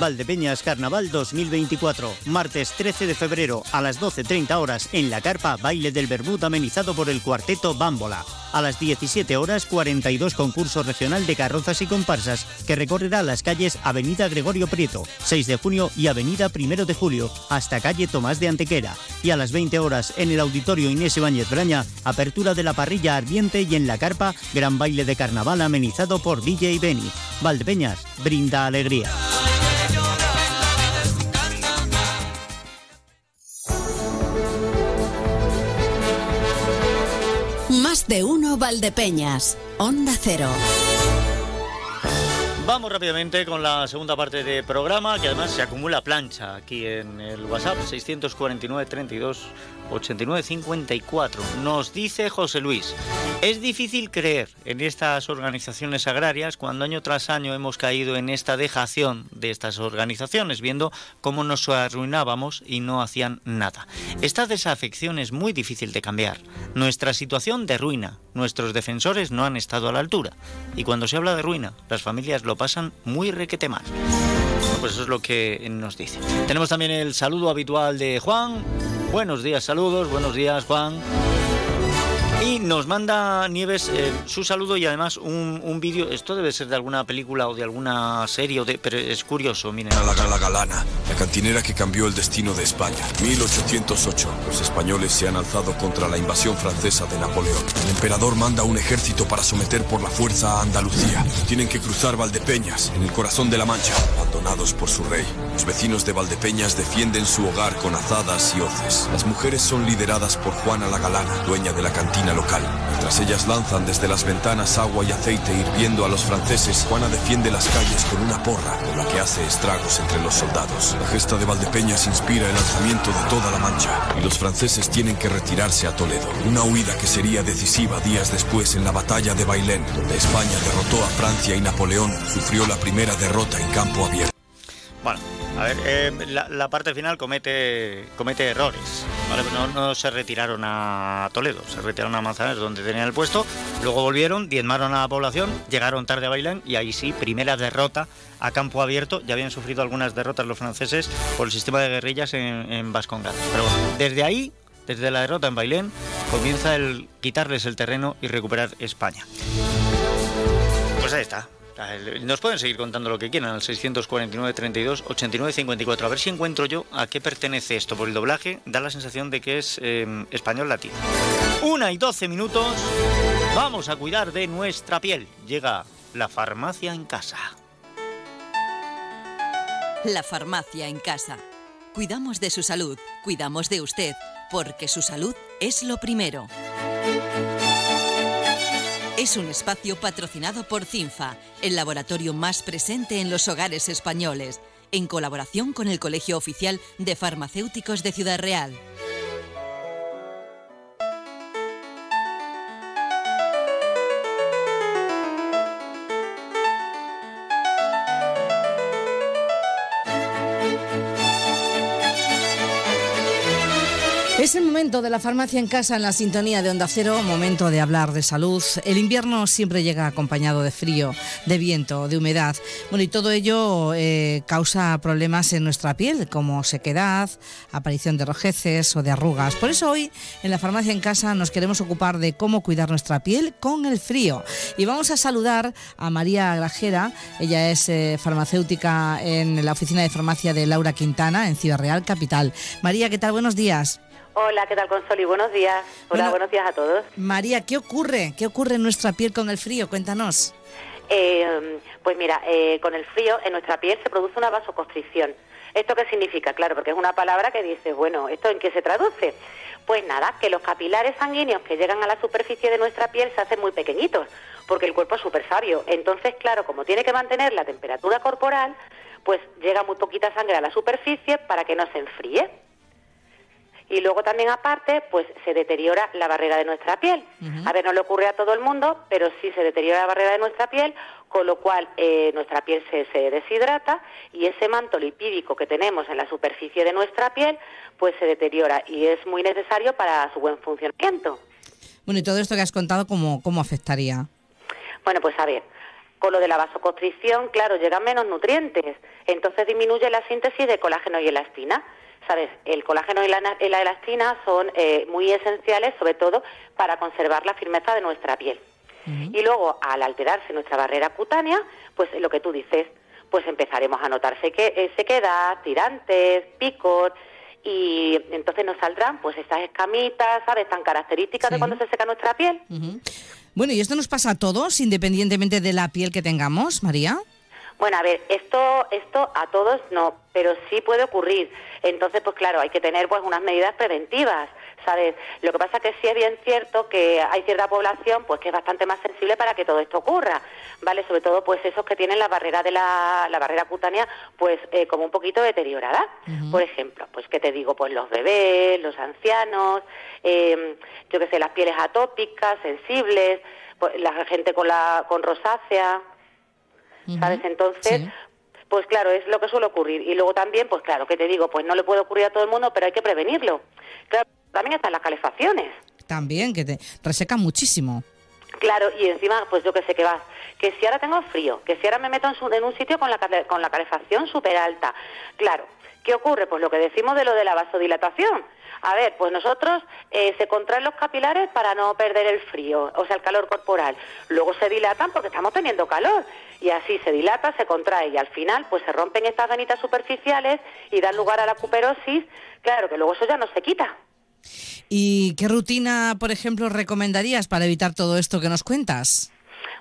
Valdepeñas Carnaval 2024. Martes 13 de febrero a las 12.30 horas en la carpa Baile del Bermud amenizado por el cuarteto Bámbola. A las 17 horas 42 concurso regional de carrozas y comparsas que recorrerá las calles Avenida Gregorio Prieto, 6 de junio y Avenida 1 de julio hasta calle Tomás de Antequera. Y a las 20 horas en el auditorio Inés Ibáñez Braña, apertura de la parrilla ardiente y en la carpa gran baile de carnaval amenizado por DJ Benny. Valdepeñas brinda alegría. De uno Valdepeñas. Onda Cero. Vamos rápidamente con la segunda parte del programa, que además se acumula plancha aquí en el WhatsApp 649 32 89 54. Nos dice José Luis, es difícil creer en estas organizaciones agrarias cuando año tras año hemos caído en esta dejación de estas organizaciones, viendo cómo nos arruinábamos y no hacían nada. Esta desafección es muy difícil de cambiar. Nuestra situación de ruina, nuestros defensores no han estado a la altura. Y cuando se habla de ruina, las familias lo pasan muy requete mal. Pues eso es lo que nos dice. Tenemos también el saludo habitual de Juan. Buenos días, saludos. Buenos días, Juan. Y nos manda Nieves eh, su saludo y además un, un vídeo. Esto debe ser de alguna película o de alguna serie, o de, pero es curioso, miren. La Gala Galana, la cantinera que cambió el destino de España. 1808. Los españoles se han alzado contra la invasión francesa de Napoleón. El emperador manda un ejército para someter por la fuerza a Andalucía. Tienen que cruzar Valdepeñas, en el corazón de la Mancha, abandonados por su rey. Los vecinos de Valdepeñas defienden su hogar con azadas y hoces. Las mujeres son lideradas por Juana la Galana, dueña de la cantina local. Mientras ellas lanzan desde las ventanas agua y aceite hirviendo a los franceses, Juana defiende las calles con una porra, con la que hace estragos entre los soldados. La gesta de Valdepeñas inspira el lanzamiento de toda la Mancha, y los franceses tienen que retirarse a Toledo. Una huida que sería decisiva días después en la batalla de Bailén, donde España derrotó a Francia y Napoleón sufrió la primera derrota en campo abierto. Bueno, a ver, eh, la, parte final comete, comete errores. No, se retiraron a Toledo, se retiraron a Manzanares, donde tenían el puesto. Luego volvieron, diezmaron a la población, llegaron tarde a Bailén y ahí sí, primera derrota a campo abierto. Ya habían sufrido algunas derrotas los franceses por el sistema de guerrillas en, en. Pero bueno, desde ahí, desde la derrota en Bailén, comienza el quitarles el terreno y recuperar España. Pues ahí está. Nos pueden seguir contando lo que quieran al 649 32 89 54. A ver si encuentro yo a qué pertenece esto. Por el doblaje da la sensación de que es eh, español latino. Una y 12 minutos. Vamos a cuidar de nuestra piel. Llega la farmacia en casa. La farmacia en casa. Cuidamos de su salud, cuidamos de usted, porque su salud es lo primero. Es un espacio patrocinado por CINFA, el laboratorio más presente en los hogares españoles, en colaboración con el Colegio Oficial de Farmacéuticos de Ciudad Real. Momento de la farmacia en casa en la sintonía de Onda Cero, momento de hablar de salud. El invierno siempre llega acompañado de frío, de viento, de humedad. Bueno, y todo ello eh, causa problemas en nuestra piel, como sequedad, aparición de rojeces o de arrugas. Por eso hoy en la farmacia en casa nos queremos ocupar de cómo cuidar nuestra piel con el frío. Y vamos a saludar a María Grajera. Ella es eh, farmacéutica en la oficina de farmacia de Laura Quintana en Ciudad Real, capital. María, ¿qué tal? Buenos días. Hola, ¿qué tal, Consoli? Buenos días. Hola, Bueno- buenos días a todos. María, ¿qué ocurre? ¿Qué ocurre en nuestra piel con el frío? Cuéntanos. Eh, pues mira, eh, con el frío en nuestra piel se produce una vasoconstricción. ¿Esto qué significa? Claro, porque es una palabra que dice, bueno, ¿esto en qué se traduce? Pues nada, que los capilares sanguíneos que llegan a la superficie de nuestra piel se hacen muy pequeñitos, porque el cuerpo es súper sabio. Entonces, claro, como tiene que mantener la temperatura corporal, pues llega muy poquita sangre a la superficie para que no se enfríe. Y luego también aparte, pues se deteriora la barrera de nuestra piel. A ver, no le ocurre a todo el mundo, pero sí se deteriora la barrera de nuestra piel, con lo cual eh, nuestra piel se, se deshidrata y ese manto lipídico que tenemos en la superficie de nuestra piel, pues se deteriora y es muy necesario para su buen funcionamiento. Bueno, y todo esto que has contado, ¿cómo, cómo afectaría? Bueno, pues a ver, Con lo de la vasoconstricción, claro, llegan menos nutrientes, entonces disminuye la síntesis de colágeno y elastina. ¿Sabes? El colágeno y la, y la elastina son eh, muy esenciales, sobre todo para conservar la firmeza de nuestra piel. Y luego, al alterarse nuestra barrera cutánea, pues lo que tú dices, pues empezaremos a notar seque- eh, sequedad, tirantes, picos, y entonces nos saldrán pues estas escamitas, ¿sabes? Tan características de cuando se seca nuestra piel. Bueno, ¿y esto nos pasa a todos, independientemente de la piel que tengamos, María? Bueno, a ver, esto, esto a todos no, pero sí puede ocurrir. Entonces, pues claro, hay que tener pues unas medidas preventivas, ¿sabes? Lo que pasa que sí es bien cierto que hay cierta población pues que es bastante más sensible para que todo esto ocurra, ¿vale? Sobre todo pues esos que tienen la barrera de la, la barrera cutánea pues eh, como un poquito deteriorada. Por ejemplo, pues que te digo, pues los bebés, los ancianos, eh, yo qué sé, las pieles atópicas, sensibles, pues, la gente con la con rosácea, ¿sabes? Entonces, pues claro, es lo que suele ocurrir. Y luego también, pues claro, que te digo, pues no le puede ocurrir a todo el mundo, pero hay que prevenirlo. Claro, también están las calefacciones. También, que te reseca muchísimo. Claro, y encima, pues yo que sé que vas, que si ahora tengo frío, que si ahora me meto en, su- en un sitio con la, con la calefacción súper alta. Claro, ¿qué ocurre? Pues lo que decimos de lo de la vasodilatación. A ver, pues nosotros eh, se contraen los capilares para no perder el frío, o sea, el calor corporal. Luego se dilatan porque estamos teniendo calor. Y así se dilata, se contrae y al final pues se rompen estas venitas superficiales y dan lugar a la cuperosis. Claro, que luego eso ya no se quita. ¿Y qué rutina, por ejemplo, recomendarías para evitar todo esto que nos cuentas?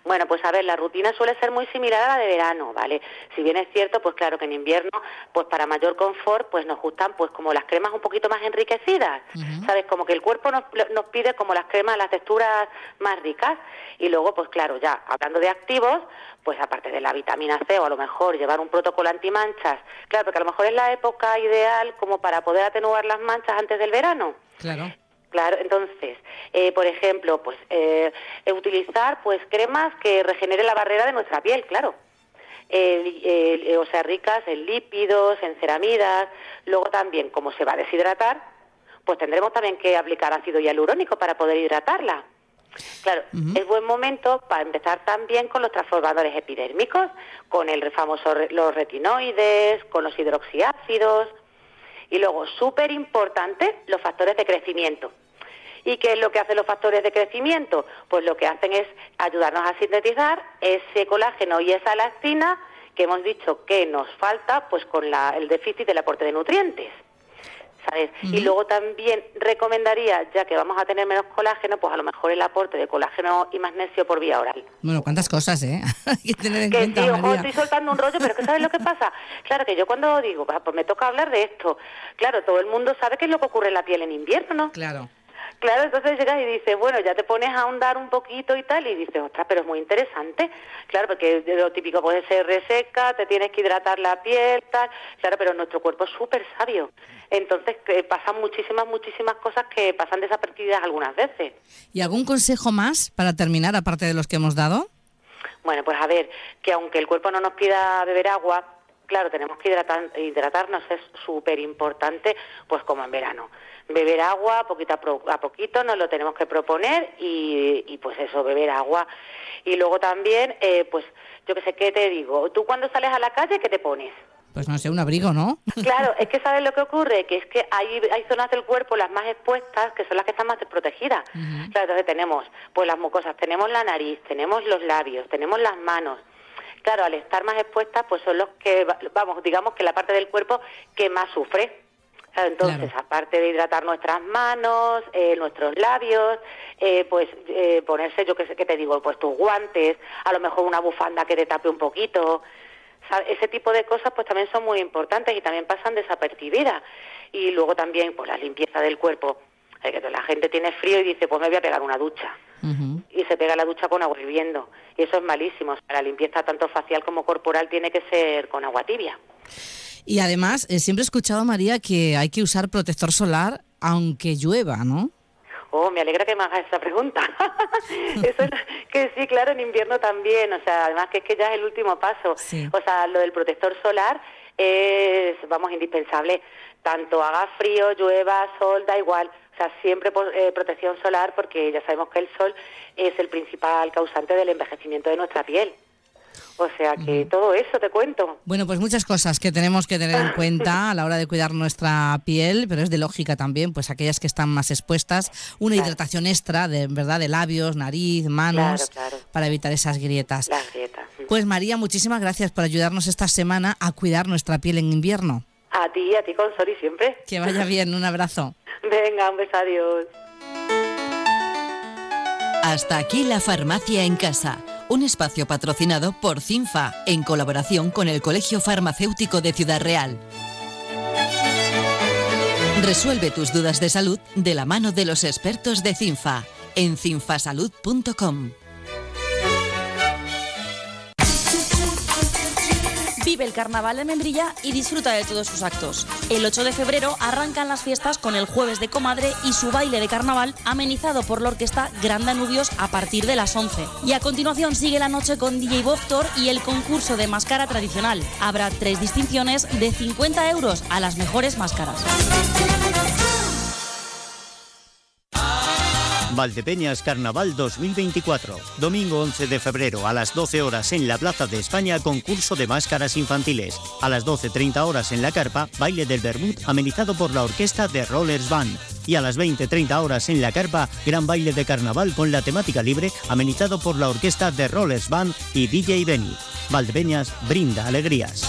Bueno, pues a ver, la rutina suele ser muy similar a la de verano, ¿vale? Si bien es cierto, pues claro que en invierno, pues para mayor confort, pues nos gustan pues como las cremas un poquito más enriquecidas, ¿sabes? Como que el cuerpo nos, nos pide como las cremas, las texturas más ricas. Y luego, pues claro, ya hablando de activos, pues aparte de la vitamina C o a lo mejor llevar un protocolo antimanchas, claro, porque a lo mejor es la época ideal como para poder atenuar las manchas antes del verano. Claro. Claro, entonces, eh, por ejemplo, pues eh, eh, utilizar pues cremas que regeneren la barrera de nuestra piel, claro. Eh, o sea, ricas en lípidos, en ceramidas. Luego también, como se va a deshidratar, pues tendremos también que aplicar ácido hialurónico para poder hidratarla. Claro, es buen momento para empezar también con los transformadores epidérmicos, con el famoso re- los retinoides, con los hidroxiácidos y luego súper importante los factores de crecimiento. ¿Y qué es lo que hacen los factores de crecimiento? Pues lo que hacen es ayudarnos a sintetizar ese colágeno y esa elastina que hemos dicho que nos falta pues con la- el déficit del aporte de nutrientes. ¿Sabes? Y luego también recomendaría, ya que vamos a tener menos colágeno, pues a lo mejor el aporte de colágeno y magnesio por vía oral. Bueno, cuántas cosas, ¿eh? Hay que tener en Que cuenta, sí, ojo, María. estoy soltando un rollo, pero que ¿sabes lo que pasa? Claro que yo cuando digo, "Ah, pues me toca hablar de esto, claro, todo el mundo sabe qué es lo que ocurre en la piel en invierno, ¿no? Claro. Claro, entonces llegas y dices, bueno, ya te pones a ahondar un poquito y tal, y dices, ostras, pero es muy interesante. Claro, porque lo típico puede ser reseca, te tienes que hidratar la piel, tal. Claro, pero nuestro cuerpo es súper sabio. Entonces que pasan muchísimas, muchísimas cosas que pasan desapercibidas algunas veces. ¿Y algún consejo más para terminar, aparte de los que hemos dado? Bueno, pues a ver, que aunque el cuerpo no nos pida beber agua, claro, tenemos que hidratar- hidratarnos, es súper importante, pues como en verano. Beber agua poquito a, pro- a poquito, nos lo tenemos que proponer y, y, pues eso, beber agua. Y luego también, eh, pues yo qué sé, ¿qué te digo? Tú cuando sales a la calle, ¿qué te pones? Pues no sé, un abrigo, ¿no? Claro, es que sabes lo que ocurre, que es que hay, hay zonas del cuerpo las más expuestas que son las que están más desprotegidas. Claro, entonces tenemos pues las mucosas, tenemos la nariz, tenemos los labios, tenemos las manos. Claro, al estar más expuestas, pues son los que, va- vamos, digamos que la parte del cuerpo que más sufre. Claro, entonces, aparte de hidratar nuestras manos, eh, nuestros labios, eh, pues eh, ponerse, yo qué sé, qué te digo, pues tus guantes, a lo mejor una bufanda que te tape un poquito, ¿sabes? ese tipo de cosas pues también son muy importantes y también pasan desapercibidas. Y luego también pues la limpieza del cuerpo. La gente tiene frío y dice, pues me voy a pegar una ducha. Y se pega la ducha con agua hirviendo. Y eso es malísimo. O sea, la limpieza tanto facial como corporal tiene que ser con agua tibia. Y además, eh, siempre he escuchado, María, que hay que usar protector solar aunque llueva, ¿no? Oh, me alegra que me hagas esa pregunta. Eso es que sí, claro, en invierno también. O sea, además que es que ya es el último paso. O sea, lo del protector solar es, vamos, indispensable. Tanto haga frío, llueva, sol, da igual. O sea, siempre eh, protección solar porque ya sabemos que el sol es el principal causante del envejecimiento de nuestra piel. O sea que todo eso te cuento. Bueno, pues muchas cosas que tenemos que tener en cuenta a la hora de cuidar nuestra piel, pero es de lógica también, pues aquellas que están más expuestas, una hidratación extra de verdad de labios, nariz, manos, para evitar esas grietas. Las grietas. Pues María, muchísimas gracias por ayudarnos esta semana a cuidar nuestra piel en invierno. A ti, a ti con Sori siempre. Que vaya bien, un abrazo. Venga, un beso, adiós. Hasta aquí la farmacia en casa, un espacio patrocinado por CINFA en colaboración con el Colegio Farmacéutico de Ciudad Real. Resuelve tus dudas de salud de la mano de los expertos de CINFA en cinfasalud.com. El carnaval de Membrilla y disfruta de todos sus actos. El 8 de febrero arrancan las fiestas con el jueves de comadre y su baile de carnaval amenizado por la orquesta Gran Danubios a partir de las 11. Y a continuación sigue la noche con DJ Doctor y el concurso de máscara tradicional. Habrá tres distinciones de 50 euros a las mejores máscaras. Valdepeñas Carnaval 2024. Domingo 11 de febrero a las 12 horas en la Plaza de España, concurso de máscaras infantiles. A las 12.30 horas en la carpa, baile del Bermud amenizado por la orquesta de Rollers Band. Y a las 20.30 horas en la carpa, gran baile de carnaval con la temática libre amenizado por la orquesta de Rollers Band y DJ Benny. Valdepeñas brinda alegrías.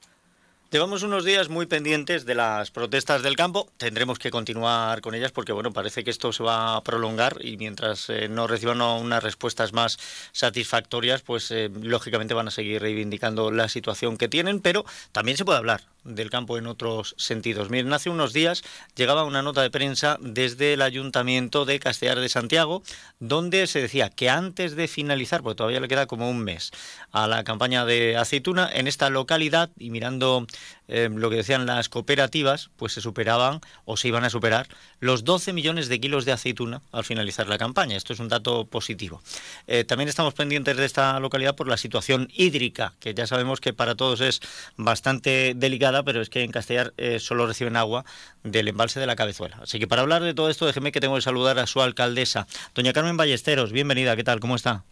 Llevamos unos días muy pendientes de las protestas del campo. Tendremos que continuar con ellas porque, bueno, parece que esto se va a prolongar y mientras eh, no reciban unas respuestas más satisfactorias, pues eh, lógicamente van a seguir reivindicando la situación que tienen, pero también se puede hablar del campo en otros sentidos. Miren, hace unos días llegaba una nota de prensa desde el Ayuntamiento de Castellar de Santiago, donde se decía que antes de finalizar, porque todavía le queda como un mes a la campaña de aceituna, en esta localidad, y mirando eh, lo que decían las cooperativas, pues se superaban o se iban a superar los 12 millones de kilos de aceituna al finalizar la campaña. Esto es un dato positivo. Eh, también estamos pendientes de esta localidad por la situación hídrica, que ya sabemos que para todos es bastante delicada, pero es que en Castellar eh, solo reciben agua del embalse de la Cabezuela. Así que para hablar de todo esto, déjeme que tengo que saludar a su alcaldesa, doña Carmen Ballesteros. Bienvenida, ¿qué tal? ¿Cómo está?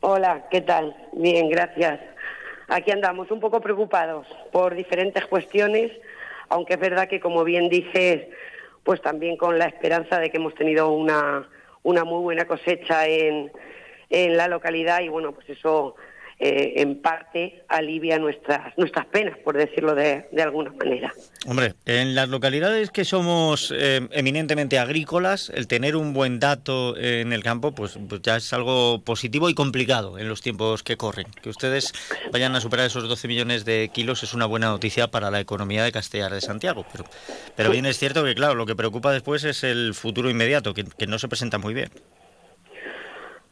Hola, ¿qué tal? Bien, gracias. Aquí andamos un poco preocupados por diferentes cuestiones, aunque es verdad que, como bien dices, pues también con la esperanza de que hemos tenido una, una muy buena cosecha en, en la localidad y bueno, pues eso eh, en parte alivia nuestras nuestras penas, por decirlo de, de alguna manera. Hombre, en las localidades que somos eh, eminentemente agrícolas, el tener un buen dato en el campo, pues, pues, ya es algo positivo y complicado en los tiempos que corren. Que ustedes vayan a superar esos 12 millones de kilos es una buena noticia para la economía de Castellar de Santiago. Pero, pero bien es cierto que, claro, lo que preocupa después es el futuro inmediato, que, que no se presenta muy bien.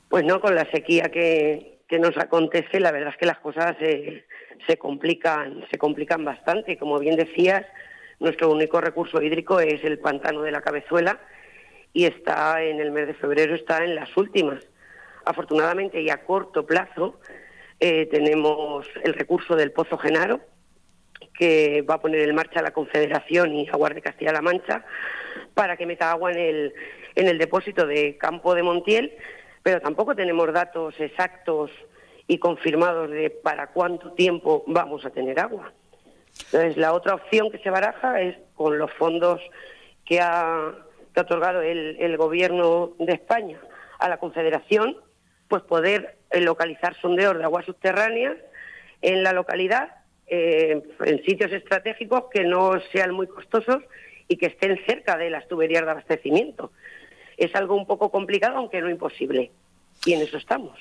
Pues no, con la sequía que, que nos acontece, la verdad es que las cosas se, se complican, se complican bastante. Como bien decías, nuestro único recurso hídrico es el pantano de la Cabezuela y está en el mes de febrero está en las últimas. Afortunadamente y a corto plazo eh, tenemos el recurso del Pozo Genaro que va a poner en marcha la Confederación y Aguas de Castilla-La Mancha para que meta agua en el, en el depósito de Campo de Montiel pero tampoco tenemos datos exactos y confirmados de para cuánto tiempo vamos a tener agua. Entonces, la otra opción que se baraja es con los fondos que ha, otorgado el, el Gobierno de España a la Confederación, pues poder el localizar sondeos de aguas subterráneas en la localidad, eh, en sitios estratégicos que no sean muy costosos y que estén cerca de las tuberías de abastecimiento. Es algo un poco complicado, aunque no imposible. Y en eso estamos.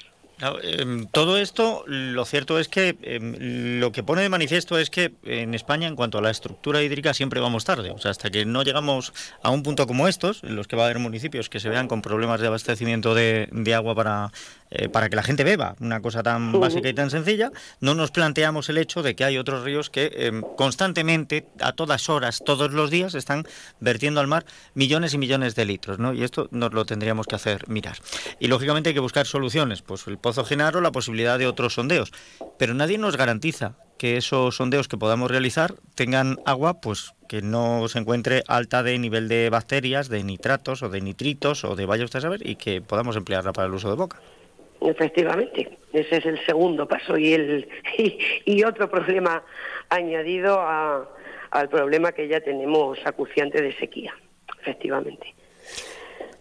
Em, todo esto, lo cierto es que em, lo que pone de manifiesto es que en España, en cuanto a la estructura hídrica, siempre vamos tarde. O sea, hasta que no llegamos a un punto como estos, en los que va a haber municipios que se vean con problemas de abastecimiento de, agua para, eh, para que la gente beba, una cosa tan básica y tan sencilla, no nos planteamos el hecho de que hay otros ríos que em, constantemente, a todas horas, todos los días, están vertiendo al mar millones y millones de litros. ¿no? Y esto nos lo tendríamos que hacer mirar. Y lógicamente hay que buscar soluciones. Pues el Pozo Genaro la posibilidad de otros sondeos. Pero nadie nos garantiza que esos sondeos que podamos realizar tengan agua pues que no se encuentre alta de nivel de bacterias, de nitratos o de nitritos o de vaya usted a saber y que podamos emplearla para el uso de boca. Efectivamente, ese es el segundo paso y el y, otro problema añadido al problema que ya tenemos acuciante de sequía, efectivamente.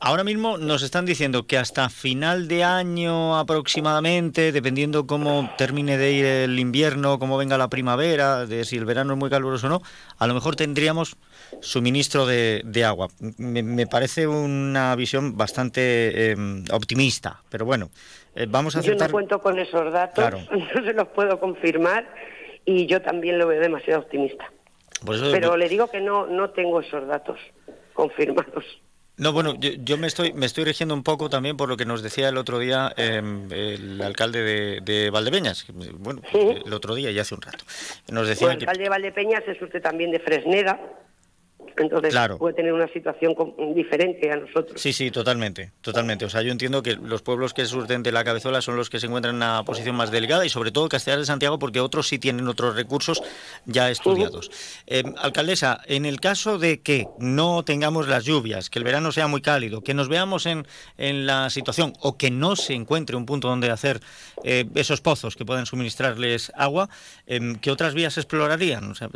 Ahora mismo nos están diciendo que hasta final de año aproximadamente, dependiendo cómo termine de ir el invierno, cómo venga la primavera, de si el verano es muy caluroso o no, a lo mejor tendríamos suministro de, agua. Me, parece una visión bastante em, optimista, pero bueno, eh, vamos a aceptar... Yo no cuento con esos datos, no se los puedo confirmar y yo también lo veo demasiado optimista. pero le digo que no, no tengo esos datos confirmados. No, bueno, yo, me estoy me estoy rigiendo un poco también por lo que nos decía el otro día em, el alcalde de, de, Valdepeñas, bueno, el otro día y hace un rato. Nos decía el alcalde de Valdepeñas es usted también de Fresneda, entonces puede tener una situación diferente a nosotros. Sí, sí, totalmente, totalmente. O sea, yo entiendo que los pueblos que surten de la cabezuela son los que se encuentran en una posición más delicada y sobre todo Castellar de Santiago porque otros sí tienen otros recursos ya estudiados. Eh, alcaldesa, en el caso de que no tengamos las lluvias, que el verano sea muy cálido, que nos veamos en, en la situación o que no se encuentre un punto donde hacer eh, esos pozos que puedan suministrarles agua, eh, ¿qué otras vías explorarían? O sea,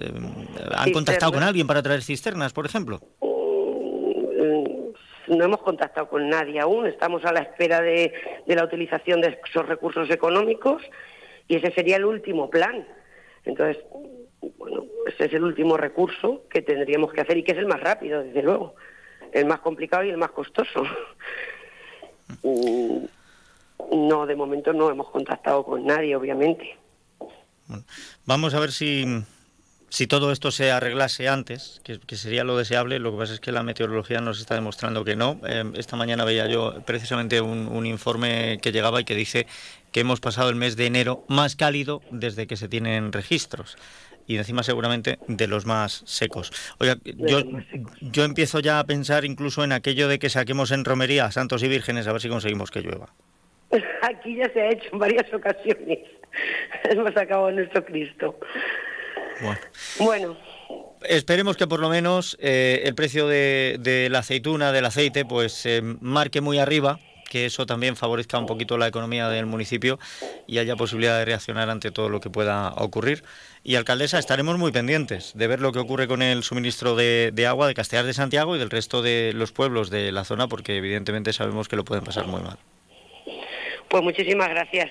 ¿Han contactado con alguien para traer cisternas? Por ejemplo? Mm, no hemos contactado con nadie aún, estamos a la espera de, la utilización de esos recursos económicos y ese sería el último plan. Entonces, bueno, ese es el último recurso que tendríamos que hacer y que es el más rápido, desde luego, el más complicado y el más costoso. Mm, no, de momento no hemos contactado con nadie, obviamente. vamos a ver si si todo esto se arreglase antes, que, sería lo deseable, lo que pasa es que la meteorología nos está demostrando que no. Eh, esta mañana veía yo precisamente un, informe que llegaba y que dice que hemos pasado el mes de enero más cálido desde que se tienen registros y encima seguramente de los más secos. Oiga, yo, yo empiezo ya a pensar incluso en aquello de que saquemos en romería a santos y vírgenes a ver si conseguimos que llueva. Aquí ya se ha hecho en varias ocasiones. Hemos sacado a nuestro Cristo. Bueno. Esperemos que por lo menos eh, el precio de, la aceituna, del aceite, pues se marque muy arriba, que eso también favorezca un poquito la economía del municipio y haya posibilidad de reaccionar ante todo lo que pueda ocurrir. Y alcaldesa, estaremos muy pendientes de ver lo que ocurre con el suministro de, agua de Castellar de Santiago y del resto de los pueblos de la zona, porque evidentemente sabemos que lo pueden pasar muy mal. Pues muchísimas gracias.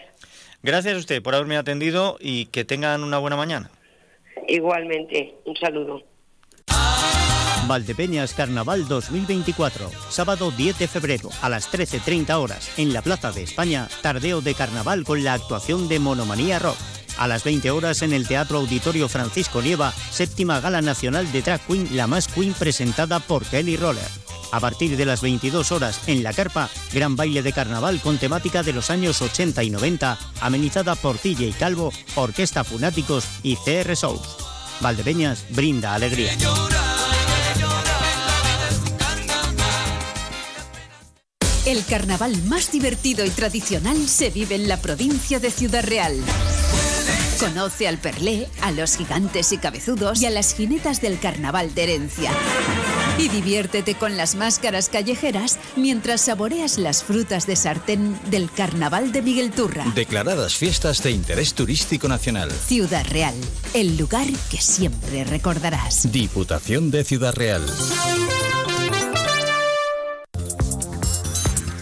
Gracias a usted por haberme atendido y que tengan una buena mañana. Igualmente, un saludo. Valdepeñas Carnaval 2024, sábado 10 de febrero a las 13.30 horas en la Plaza de España, tardeo de carnaval con la actuación de Monomanía Rock. A las 20 horas en el Teatro Auditorio Francisco Nieva, séptima gala nacional de Drag Queen, la más Queen presentada por Kelly Roller. A partir de las 22 horas en La Carpa, gran baile de carnaval con temática de los años 80 y 90, amenizada por TJ Calvo, Orquesta Funáticos y CR Souls. Valdepeñas brinda alegría. El carnaval más divertido y tradicional se vive en la provincia de Ciudad Real. Conoce al Perlé, a los gigantes y cabezudos y a las jinetas del carnaval de herencia. Y diviértete con las máscaras callejeras mientras saboreas las frutas de sartén del Carnaval de Miguel Turra. Declaradas fiestas de interés turístico nacional. Ciudad Real, el lugar que siempre recordarás. Diputación de Ciudad Real.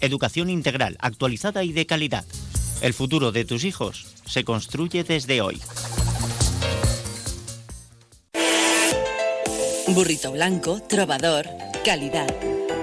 educación integral, actualizada y de calidad. El futuro de tus hijos se construye desde hoy. Burrito blanco, trovador, calidad.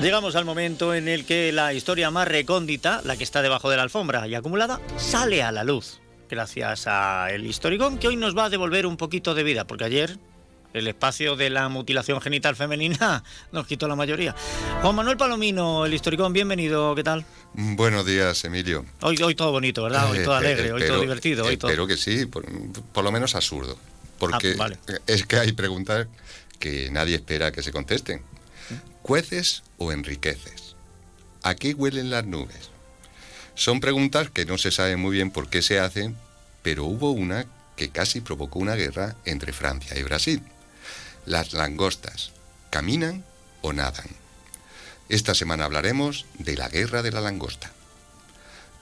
Llegamos al momento en el que la historia más recóndita, la que está debajo de la alfombra y acumulada, sale a la luz. Gracias a el historicón que hoy nos va a devolver un poquito de vida, porque ayer el espacio de la mutilación genital femenina nos quitó la mayoría. Juan Manuel Palomino, el historicón, bienvenido, ¿qué tal? Buenos días, Emilio. Hoy, hoy todo bonito, ¿verdad? Hoy todo alegre, hoy todo divertido. Hoy espero que sí, por, lo menos absurdo. Porque Ah, vale. es que hay preguntas que nadie espera que se contesten. ¿Cueces o enriqueces? ¿A qué huelen las nubes? Son preguntas que no se sabe muy bien por qué se hacen, pero hubo una que casi provocó una guerra entre Francia y Brasil. Las langostas, ¿caminan o nadan? Esta semana hablaremos de la guerra de la langosta.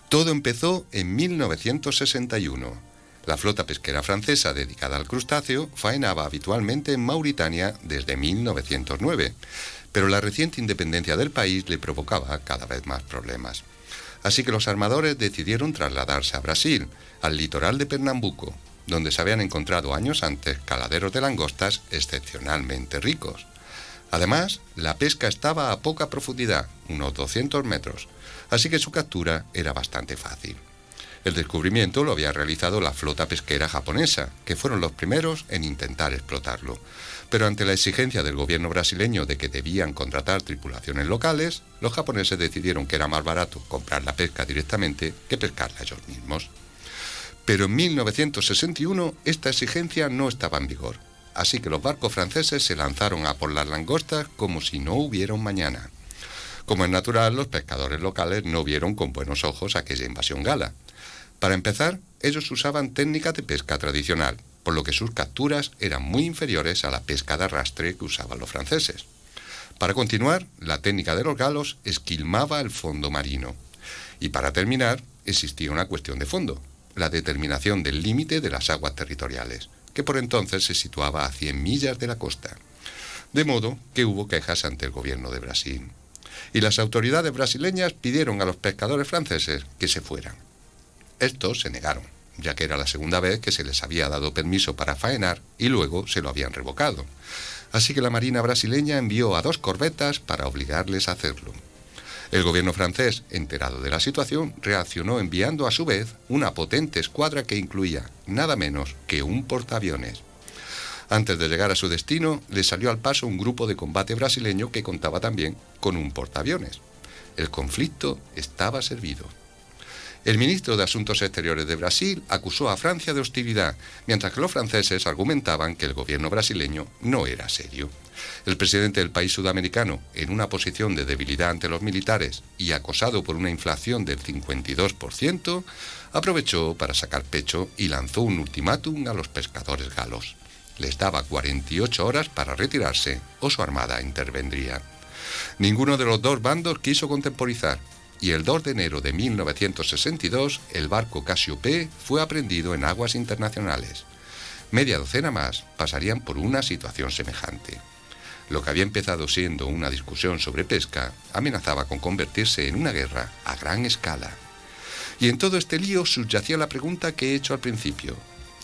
Todo empezó en 1961. La flota pesquera francesa dedicada al crustáceo faenaba habitualmente en Mauritania desde 1909, pero la reciente independencia del país le provocaba cada vez más problemas. Así que los armadores decidieron trasladarse a Brasil, al litoral de Pernambuco, donde se habían encontrado años antes caladeros de langostas excepcionalmente ricos. Además, la pesca estaba a poca profundidad, unos 200 metros, así que su captura era bastante fácil. El descubrimiento lo había realizado la flota pesquera japonesa, que fueron los primeros en intentar explotarlo. Pero ante la exigencia del gobierno brasileño de que debían contratar tripulaciones locales, los japoneses decidieron que era más barato comprar la pesca directamente que pescarla ellos mismos. Pero en 1961 esta exigencia no estaba en vigor, así que los barcos franceses se lanzaron a por las langostas como si no hubiera un mañana. Como es natural, los pescadores locales no vieron con buenos ojos aquella invasión gala. Para empezar, ellos usaban técnicas de pesca tradicional, por lo que sus capturas eran muy inferiores a la pesca de arrastre que usaban los franceses. Para continuar, la técnica de los galos esquilmaba el fondo marino. Y para terminar, existía una cuestión de fondo, la determinación del límite de las aguas territoriales, que por entonces se situaba a 100 millas de la costa. De modo que hubo quejas ante el gobierno de Brasil. Y las autoridades brasileñas pidieron a los pescadores franceses que se fueran. Estos se negaron, ya que era la segunda vez que se les había dado permiso para faenar y luego se lo habían revocado. Así que la Marina brasileña envió a dos corbetas para obligarles a hacerlo. El gobierno francés, enterado de la situación, reaccionó enviando a su vez una potente escuadra que incluía nada menos que un portaaviones. Antes de llegar a su destino, le salió al paso un grupo de combate brasileño que contaba también con un portaaviones. El conflicto estaba servido. El ministro de Asuntos Exteriores de Brasil acusó a Francia de hostilidad, mientras que los franceses argumentaban que el gobierno brasileño no era serio. El presidente del país sudamericano, en una posición de debilidad ante los militares y acosado por una inflación del 52%, aprovechó para sacar pecho y lanzó un ultimátum a los pescadores galos. Les daba 48 horas para retirarse o su armada intervendría. Ninguno de los dos bandos quiso contemporizar y el 2 de enero de 1962 el barco P fue aprendido en aguas internacionales. Media docena más pasarían por una situación semejante. Lo que había empezado siendo una discusión sobre pesca amenazaba con convertirse en una guerra a gran escala. Y en todo este lío subyacía la pregunta que he hecho al principio.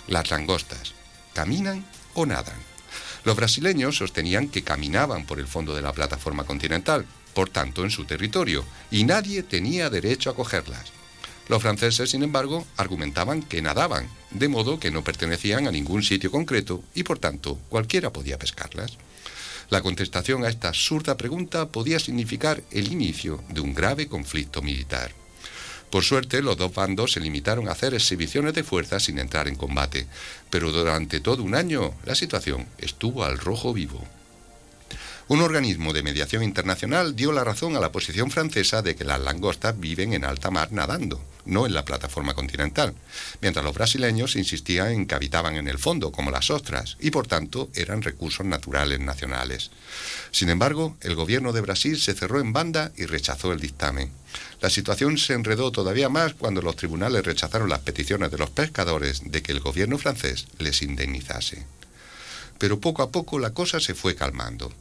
Las langostas, ¿caminan o nadan? Los brasileños sostenían que caminaban por el fondo de la plataforma continental, por tanto en su territorio, y nadie tenía derecho a cogerlas. Los franceses, sin embargo, argumentaban que nadaban, de modo que no pertenecían a ningún sitio concreto y por tanto cualquiera podía pescarlas. La contestación a esta absurda pregunta podía significar el inicio de un grave conflicto militar. Por suerte, los dos bandos se limitaron a hacer exhibiciones de fuerza sin entrar en combate, pero durante todo un año la situación estuvo al rojo vivo. Un organismo de mediación internacional dio la razón a la posición francesa de que las langostas viven en alta mar nadando, no en la plataforma continental, mientras los brasileños insistían en que habitaban en el fondo, como las ostras, y por tanto eran recursos naturales nacionales. Sin embargo, el gobierno de Brasil se cerró en banda y rechazó el dictamen. La situación se enredó todavía más cuando los tribunales rechazaron las peticiones de los pescadores de que el gobierno francés les indemnizase. Pero poco a poco la cosa se fue calmando.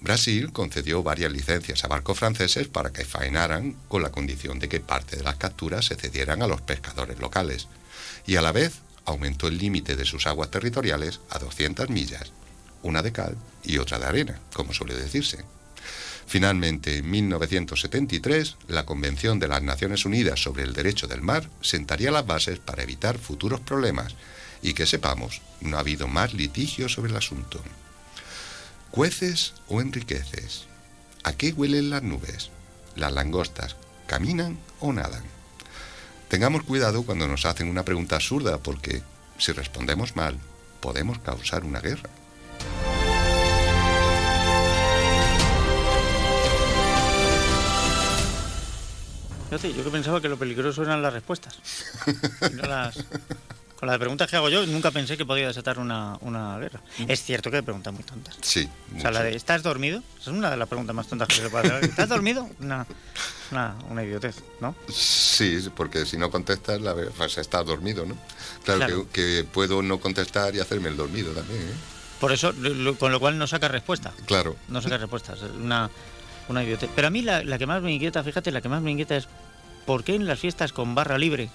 Brasil concedió varias licencias a barcos franceses para que faenaran con la condición de que parte de las capturas se cedieran a los pescadores locales y a la vez aumentó el límite de sus aguas territoriales a 200 millas, una de cal y otra de arena, como suele decirse. Finalmente, en 1973, la Convención de las Naciones Unidas sobre el Derecho del Mar sentaría las bases para evitar futuros problemas y que sepamos, no ha habido más litigio sobre el asunto. ¿Cueces o enriqueces? ¿A qué huelen las nubes? ¿Las langostas caminan o nadan? Tengamos cuidado cuando nos hacen una pregunta absurda porque si respondemos mal podemos causar una guerra. yo que pensaba que lo peligroso eran las respuestas. No las... Con las preguntas que hago yo, nunca pensé que podía desatar una, guerra. Mm. Es cierto que hay preguntas muy tontas. Sí. O sea, la de ¿estás dormido? es una de las preguntas más tontas que se puede hacer. ¿Estás dormido? Una, una, idiotez, ¿no? Sí, porque si no contestas, la, pues estás dormido, ¿no? Claro, Que, puedo no contestar y hacerme el dormido también, ¿eh? Por eso, con lo cual no saca respuesta. Claro. No saca respuestas. Una, una idiotez. Pero a mí la, la que más me inquieta, fíjate, la que más me inquieta es ¿por qué en las fiestas con barra libre,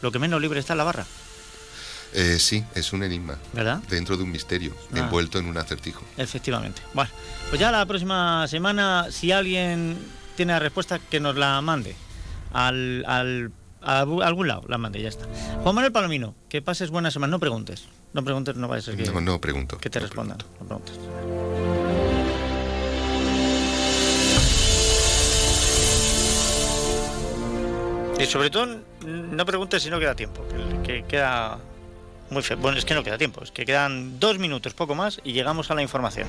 lo que menos libre está la barra? Eh, sí, es un enigma. ¿Verdad? Dentro de un misterio, ah. envuelto en un acertijo. Efectivamente. Bueno, pues ya la próxima semana, si alguien tiene la respuesta, que nos la mande al, al a algún lado, la mande, ya está. Juan Manuel Palomino, que pases buena semana, no preguntes. No preguntes, no vaya a ser que. No, no pregunto. Que te respondan. No preguntes. Y sobre todo, no preguntes si no queda tiempo, que queda muy feo. Bueno, es que no queda tiempo, es que quedan dos minutos, poco más, y llegamos a la información.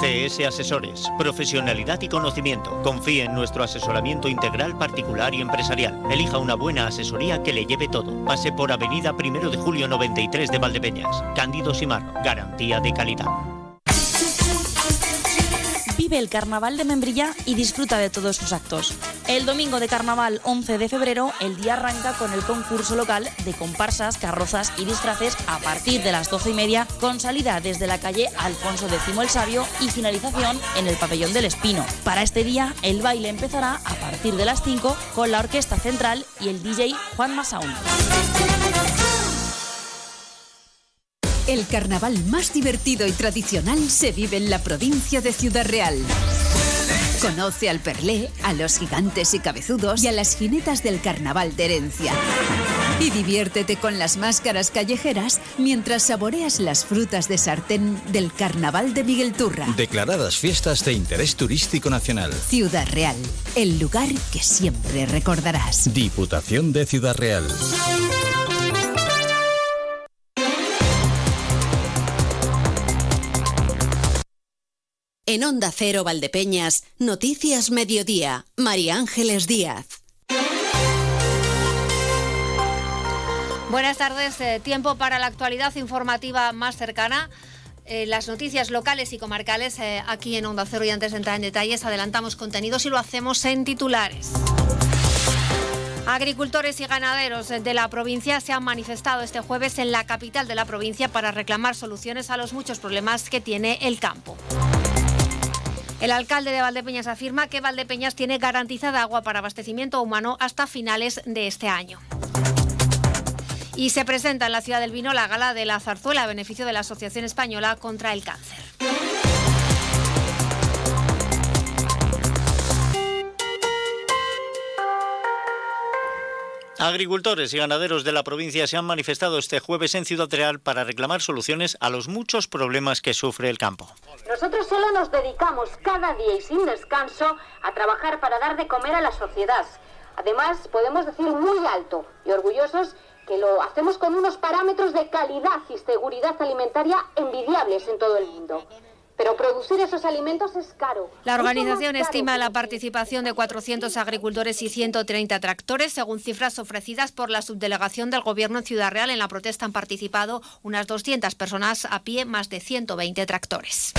CS Asesores, profesionalidad y conocimiento. Confíe en nuestro asesoramiento integral particular y empresarial. Elija una buena asesoría que le lleve todo. Pase por Avenida 1 de Julio 93 de Valdepeñas. Cándido Simarro, garantía de calidad. Vive el Carnaval de Membrilla y disfruta de todos sus actos. El domingo de Carnaval 11 de febrero, el día arranca con el concurso local de comparsas, carrozas y disfraces a partir de las 12 y media, con salida desde la calle Alfonso X el Sabio y finalización en el Pabellón del Espino. Para este día, el baile empezará a partir de las 5 con la Orquesta Central y el DJ Juan Masaún. El carnaval más divertido y tradicional se vive en la provincia de Ciudad Real. Conoce al Perlé, a los gigantes y cabezudos y a las jinetas del carnaval de herencia. Y diviértete con las máscaras callejeras mientras saboreas las frutas de sartén del carnaval de Miguel Turra. Declaradas fiestas de interés turístico nacional. Ciudad Real, el lugar que siempre recordarás. Diputación de Ciudad Real. En Onda Cero Valdepeñas, Noticias Mediodía, María Ángeles Díaz. Buenas tardes, eh, tiempo para la actualidad informativa más cercana. Eh, las noticias locales y comarcales eh, aquí en Onda Cero y antes de entrar en detalles adelantamos contenidos y lo hacemos en titulares. Agricultores y ganaderos de la provincia se han manifestado este jueves en la capital de la provincia para reclamar soluciones a los muchos problemas que tiene el campo. El alcalde de Valdepeñas afirma que Valdepeñas tiene garantizada agua para abastecimiento humano hasta finales de este año. Y se presenta en la ciudad del vino la gala de la zarzuela a beneficio de la Asociación Española contra el Cáncer. Agricultores y ganaderos de la provincia se han manifestado este jueves en Ciudad Real para reclamar soluciones a los muchos problemas que sufre el campo. Nosotros solo nos dedicamos cada día y sin descanso a trabajar para dar de comer a la sociedad. Además, podemos decir muy alto y orgullosos que lo hacemos con unos parámetros de calidad y seguridad alimentaria envidiables en todo el mundo. Pero producir esos alimentos es caro. La organización estima la participación de 400 agricultores y 130 tractores. Según cifras ofrecidas por la subdelegación del Gobierno en Ciudad Real, en la protesta han participado unas 200 personas a pie, más de 120 tractores.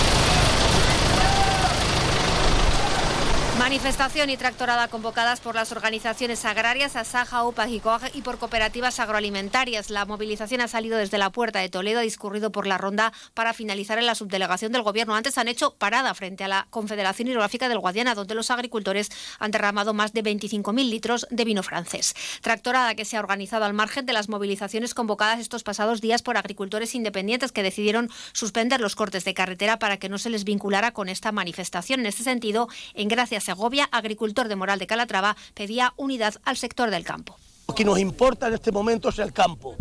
Manifestación y tractorada convocadas por las organizaciones agrarias Asaja, UPA y y por cooperativas agroalimentarias. La movilización ha salido desde la puerta de Toledo, ha discurrido por la ronda para finalizar en la subdelegación del Gobierno. Antes han hecho parada frente a la Confederación Hidrográfica del Guadiana, donde los agricultores han derramado más de 25.000 litros de vino francés. Tractorada que se ha organizado al margen de las movilizaciones convocadas estos pasados días por agricultores independientes que decidieron suspender los cortes de carretera para que no se les vinculara con esta manifestación. En este sentido, en gracias Segovia, agricultor de Moral de Calatrava, pedía unidad al sector del campo. Lo que nos importa en este momento es el campo.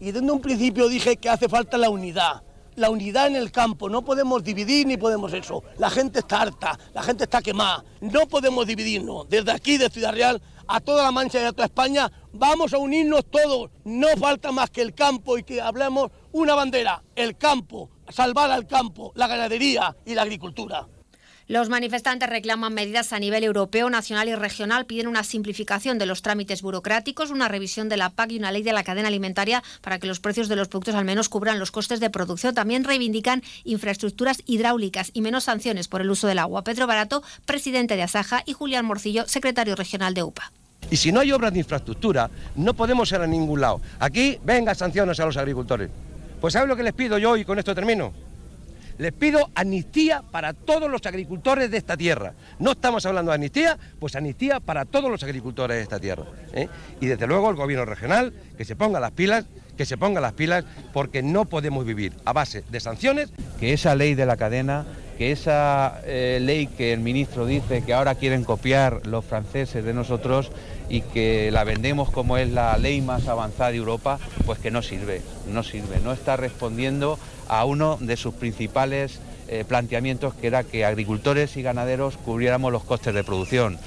Y desde un principio dije que hace falta la unidad. La unidad en el campo, no podemos dividir ni podemos eso. La gente está harta, la gente está quemada. No podemos dividirnos. Desde aquí, de Ciudad Real, a toda la Mancha y a toda España, vamos a unirnos todos. No falta más que el campo y que hablemos una bandera, el campo, salvar al campo, la ganadería y la agricultura. Los manifestantes reclaman medidas a nivel europeo, nacional y regional, piden una simplificación de los trámites burocráticos, una revisión de la PAC y una ley de la cadena alimentaria para que los precios de los productos al menos cubran los costes de producción. También reivindican infraestructuras hidráulicas y menos sanciones por el uso del agua. Pedro Barato, presidente de Asaja, y Julián Morcillo, secretario regional de UPA. Y si no hay obras de infraestructura, no podemos ir a ningún lado. Aquí, venga, sanciones a los agricultores. Pues ¿sabe lo que les pido yo y con esto termino? Les pido amnistía para todos los agricultores de esta tierra. No estamos hablando de amnistía, pues amnistía para todos los agricultores de esta tierra. ¿eh? Y desde luego el gobierno regional que se ponga las pilas, que se ponga las pilas, porque no podemos vivir a base de sanciones. Que esa ley de la cadena que esa eh, ley que el ministro dice que ahora quieren copiar los franceses de nosotros y que la vendemos como es la ley más avanzada de Europa, pues que no sirve, no sirve, no está respondiendo a uno de sus principales eh, planteamientos que era que agricultores y ganaderos cubriéramos los costes de producción.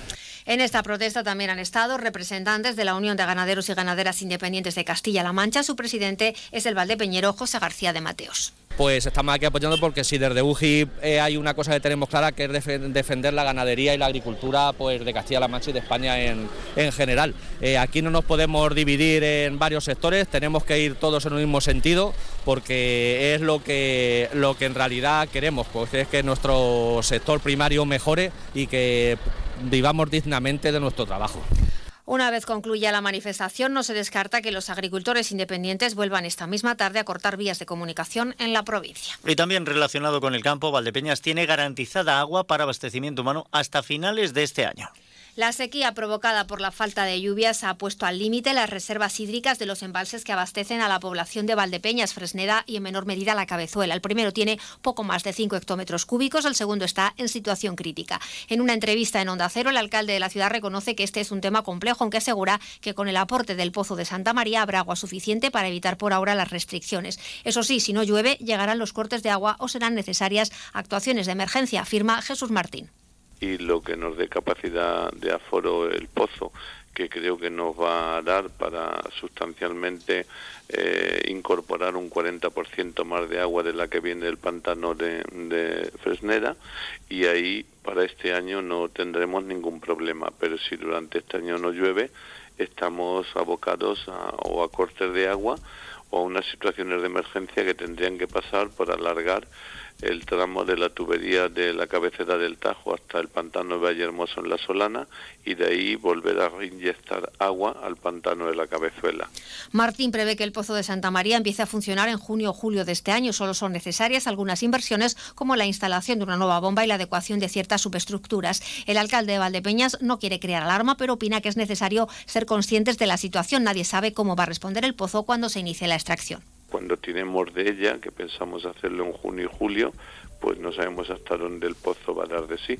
En esta protesta también han estado representantes de la Unión de Ganaderos y Ganaderas Independientes de Castilla-La Mancha. Su presidente es el valdepeñero José García de Mateos pues estamos aquí apoyando porque si desde UGI eh, hay una cosa que tenemos clara que es defender la ganadería y la agricultura pues de Castilla-La Mancha y de España en, general. Eh, aquí no nos podemos dividir en varios sectores, tenemos que ir todos en un mismo sentido porque es lo que, lo que en realidad queremos, pues es que nuestro sector primario mejore y que vivamos dignamente de nuestro trabajo. Una vez concluya la manifestación, no se descarta que los agricultores independientes vuelvan esta misma tarde a cortar vías de comunicación en la provincia. Y también relacionado con el campo, Valdepeñas tiene garantizada agua para abastecimiento humano hasta finales de este año. La sequía provocada por la falta de lluvias ha puesto al límite las reservas hídricas de los embalses que abastecen a la población de Valdepeñas, Fresneda y en menor medida la Cabezuela. El primero tiene poco más de 5 hectómetros cúbicos, el segundo está en situación crítica. En una entrevista en Onda Cero, el alcalde de la ciudad reconoce que este es un tema complejo, aunque asegura que con el aporte del pozo de Santa María habrá agua suficiente para evitar por ahora las restricciones. Eso sí, si no llueve, llegarán los cortes de agua o serán necesarias actuaciones de emergencia, afirma Jesús Martín y lo que nos dé capacidad de aforo el pozo, que creo que nos va a dar para sustancialmente eh, incorporar un 40% más de agua de la que viene del pantano de, de, Fresneda y ahí para este año no tendremos ningún problema, pero si durante este año no llueve, estamos abocados a, o a cortes de agua o a unas situaciones de emergencia que tendrían que pasar por alargar el tramo de la tubería de la cabecera del Tajo hasta el pantano de Valle Hermoso en La Solana y de ahí volver a reinyectar agua al pantano de la Cabezuela. Martín prevé que el Pozo de Santa María empiece a funcionar en junio o julio de este año. Solo son necesarias algunas inversiones como la instalación de una nueva bomba y la adecuación de ciertas subestructuras. El alcalde de Valdepeñas no quiere crear alarma, pero opina que es necesario ser conscientes de la situación. Nadie sabe cómo va a responder el pozo cuando se inicie la extracción cuando tiremos de ella, que pensamos hacerlo en junio y julio, pues no sabemos hasta dónde el pozo va a dar de sí.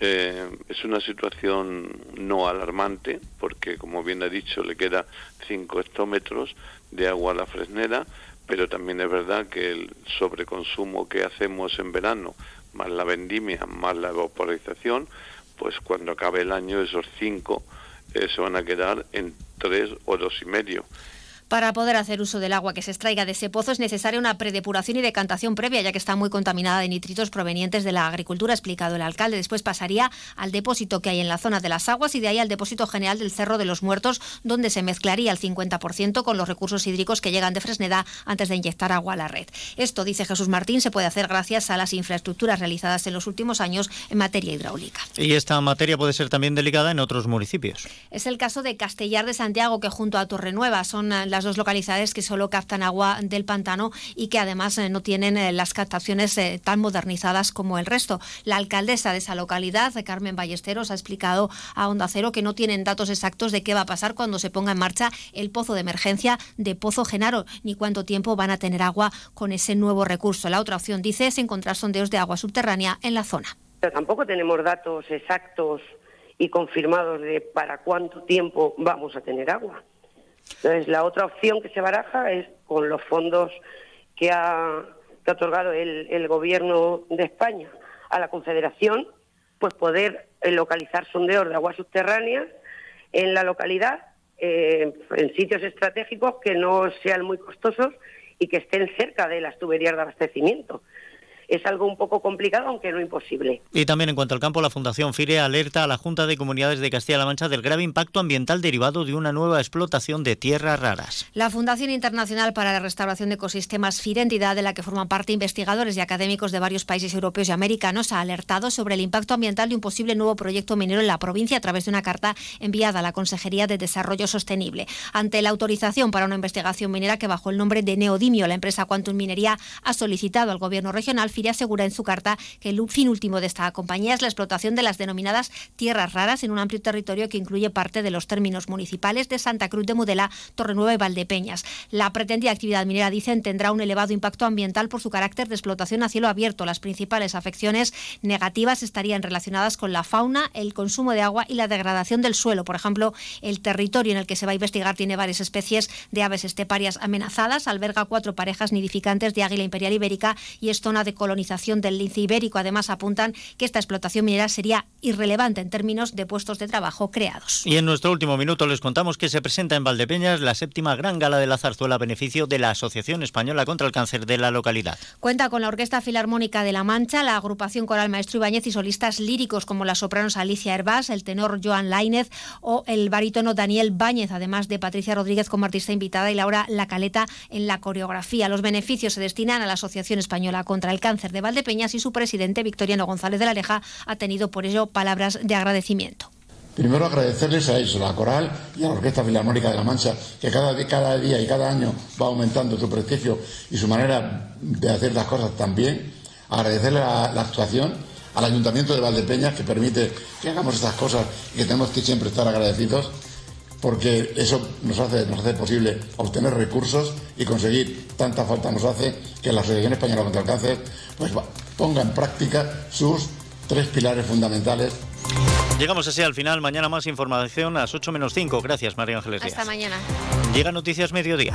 Eh, es una situación no alarmante, porque como bien ha dicho, le queda 5 hectómetros de agua a la fresnera, pero también es verdad que el sobreconsumo que hacemos en verano, más la vendimia, más la evaporización, pues cuando acabe el año esos 5 eh, se van a quedar en 3 o dos y medio para poder hacer uso del agua que se extraiga de ese pozo es necesaria una predepuración y decantación previa, ya que está muy contaminada de nitritos provenientes de la agricultura, ha explicado el alcalde. Después pasaría al depósito que hay en la zona de las aguas y de ahí al depósito general del Cerro de los Muertos, donde se mezclaría el 50% con los recursos hídricos que llegan de Fresneda antes de inyectar agua a la red. Esto, dice Jesús Martín, se puede hacer gracias a las infraestructuras realizadas en los últimos años en materia hidráulica. Y esta materia puede ser también delicada en otros municipios. Es el caso de Castellar de Santiago, que junto a Torrenueva son las dos localidades que solo captan agua del pantano y que además eh, no tienen eh, las captaciones eh, tan modernizadas como el resto. La alcaldesa de esa localidad, Carmen Ballesteros, ha explicado a Onda Cero que no tienen datos exactos de qué va a pasar cuando se ponga en marcha el pozo de emergencia de Pozo Genaro, ni cuánto tiempo van a tener agua con ese nuevo recurso. La otra opción, dice, es encontrar sondeos de agua subterránea en la zona. Pero tampoco tenemos datos exactos y confirmados de para cuánto tiempo vamos a tener agua. Entonces, la otra opción que se baraja es con los fondos que ha, otorgado el, Gobierno de España a la Confederación, pues poder eh, localizar sondeos de aguas subterráneas en la localidad, eh, en sitios estratégicos que no sean muy costosos y que estén cerca de las tuberías de abastecimiento es algo un poco complicado, aunque no imposible. Y también en cuanto al campo, la Fundación FIRE alerta a la Junta de Comunidades de Castilla-La Mancha del grave impacto ambiental derivado de una nueva explotación de tierras raras. La Fundación Internacional para la Restauración de Ecosistemas FIRE, entidad de la que forman parte investigadores y académicos de varios países europeos y americanos, ha alertado sobre el impacto ambiental de un posible nuevo proyecto minero en la provincia a través de una carta enviada a la Consejería de Desarrollo Sostenible. Ante la autorización para una investigación minera que bajo el nombre de Neodimio, la empresa Quantum Minería ha solicitado al Gobierno regional Alfiri asegura en su carta que el fin último de esta compañía es la explotación de las denominadas tierras raras en un amplio territorio que incluye parte de los términos municipales de Santa Cruz de Mudela, Torrenueva y Valdepeñas. La pretendida actividad minera, dicen, tendrá un elevado impacto ambiental por su carácter de explotación a cielo abierto. Las principales afecciones negativas estarían relacionadas con la fauna, el consumo de agua y la degradación del suelo. Por ejemplo, el territorio en el que se va a investigar tiene varias especies de aves esteparias amenazadas, alberga cuatro parejas nidificantes de águila imperial ibérica y es zona de colonización del lince ibérico. Además, apuntan que esta explotación minera sería irrelevante en términos de puestos de trabajo creados. Y en nuestro último minuto les contamos que se presenta en Valdepeñas la séptima gran gala de la zarzuela a beneficio de la Asociación Española contra el Cáncer de la localidad. Cuenta con la Orquesta Filarmónica de La Mancha, la agrupación coral Maestro Ibáñez y solistas líricos como las sopranos Alicia Herbás, el tenor Joan Lainez o el barítono Daniel Báñez, además de Patricia Rodríguez como artista invitada y Laura La Caleta en la coreografía. Los beneficios se destinan a la Asociación Española contra el Cáncer de Valdepeñas y su presidente, Victoriano González de la Leja, ha tenido por ello palabras de agradecimiento. Primero agradecerles a ellos, a la Coral y a la Orquesta Filarmónica de la Mancha, que cada, cada día y cada año va aumentando su prestigio y su manera de hacer las cosas también. Agradecerle la, la actuación al Ayuntamiento de Valdepeñas, que permite que hagamos estas cosas y que tenemos que siempre estar agradecidos, porque eso nos hace, nos hace posible obtener recursos y conseguir tanta falta nos hace que la Asociación Española contra el Cáncer pues, ponga en práctica sus tres pilares fundamentales Llegamos así al final. Mañana más información a las 8 menos 5. Gracias, María Ángeles Hasta mañana. Llega Noticias Mediodía.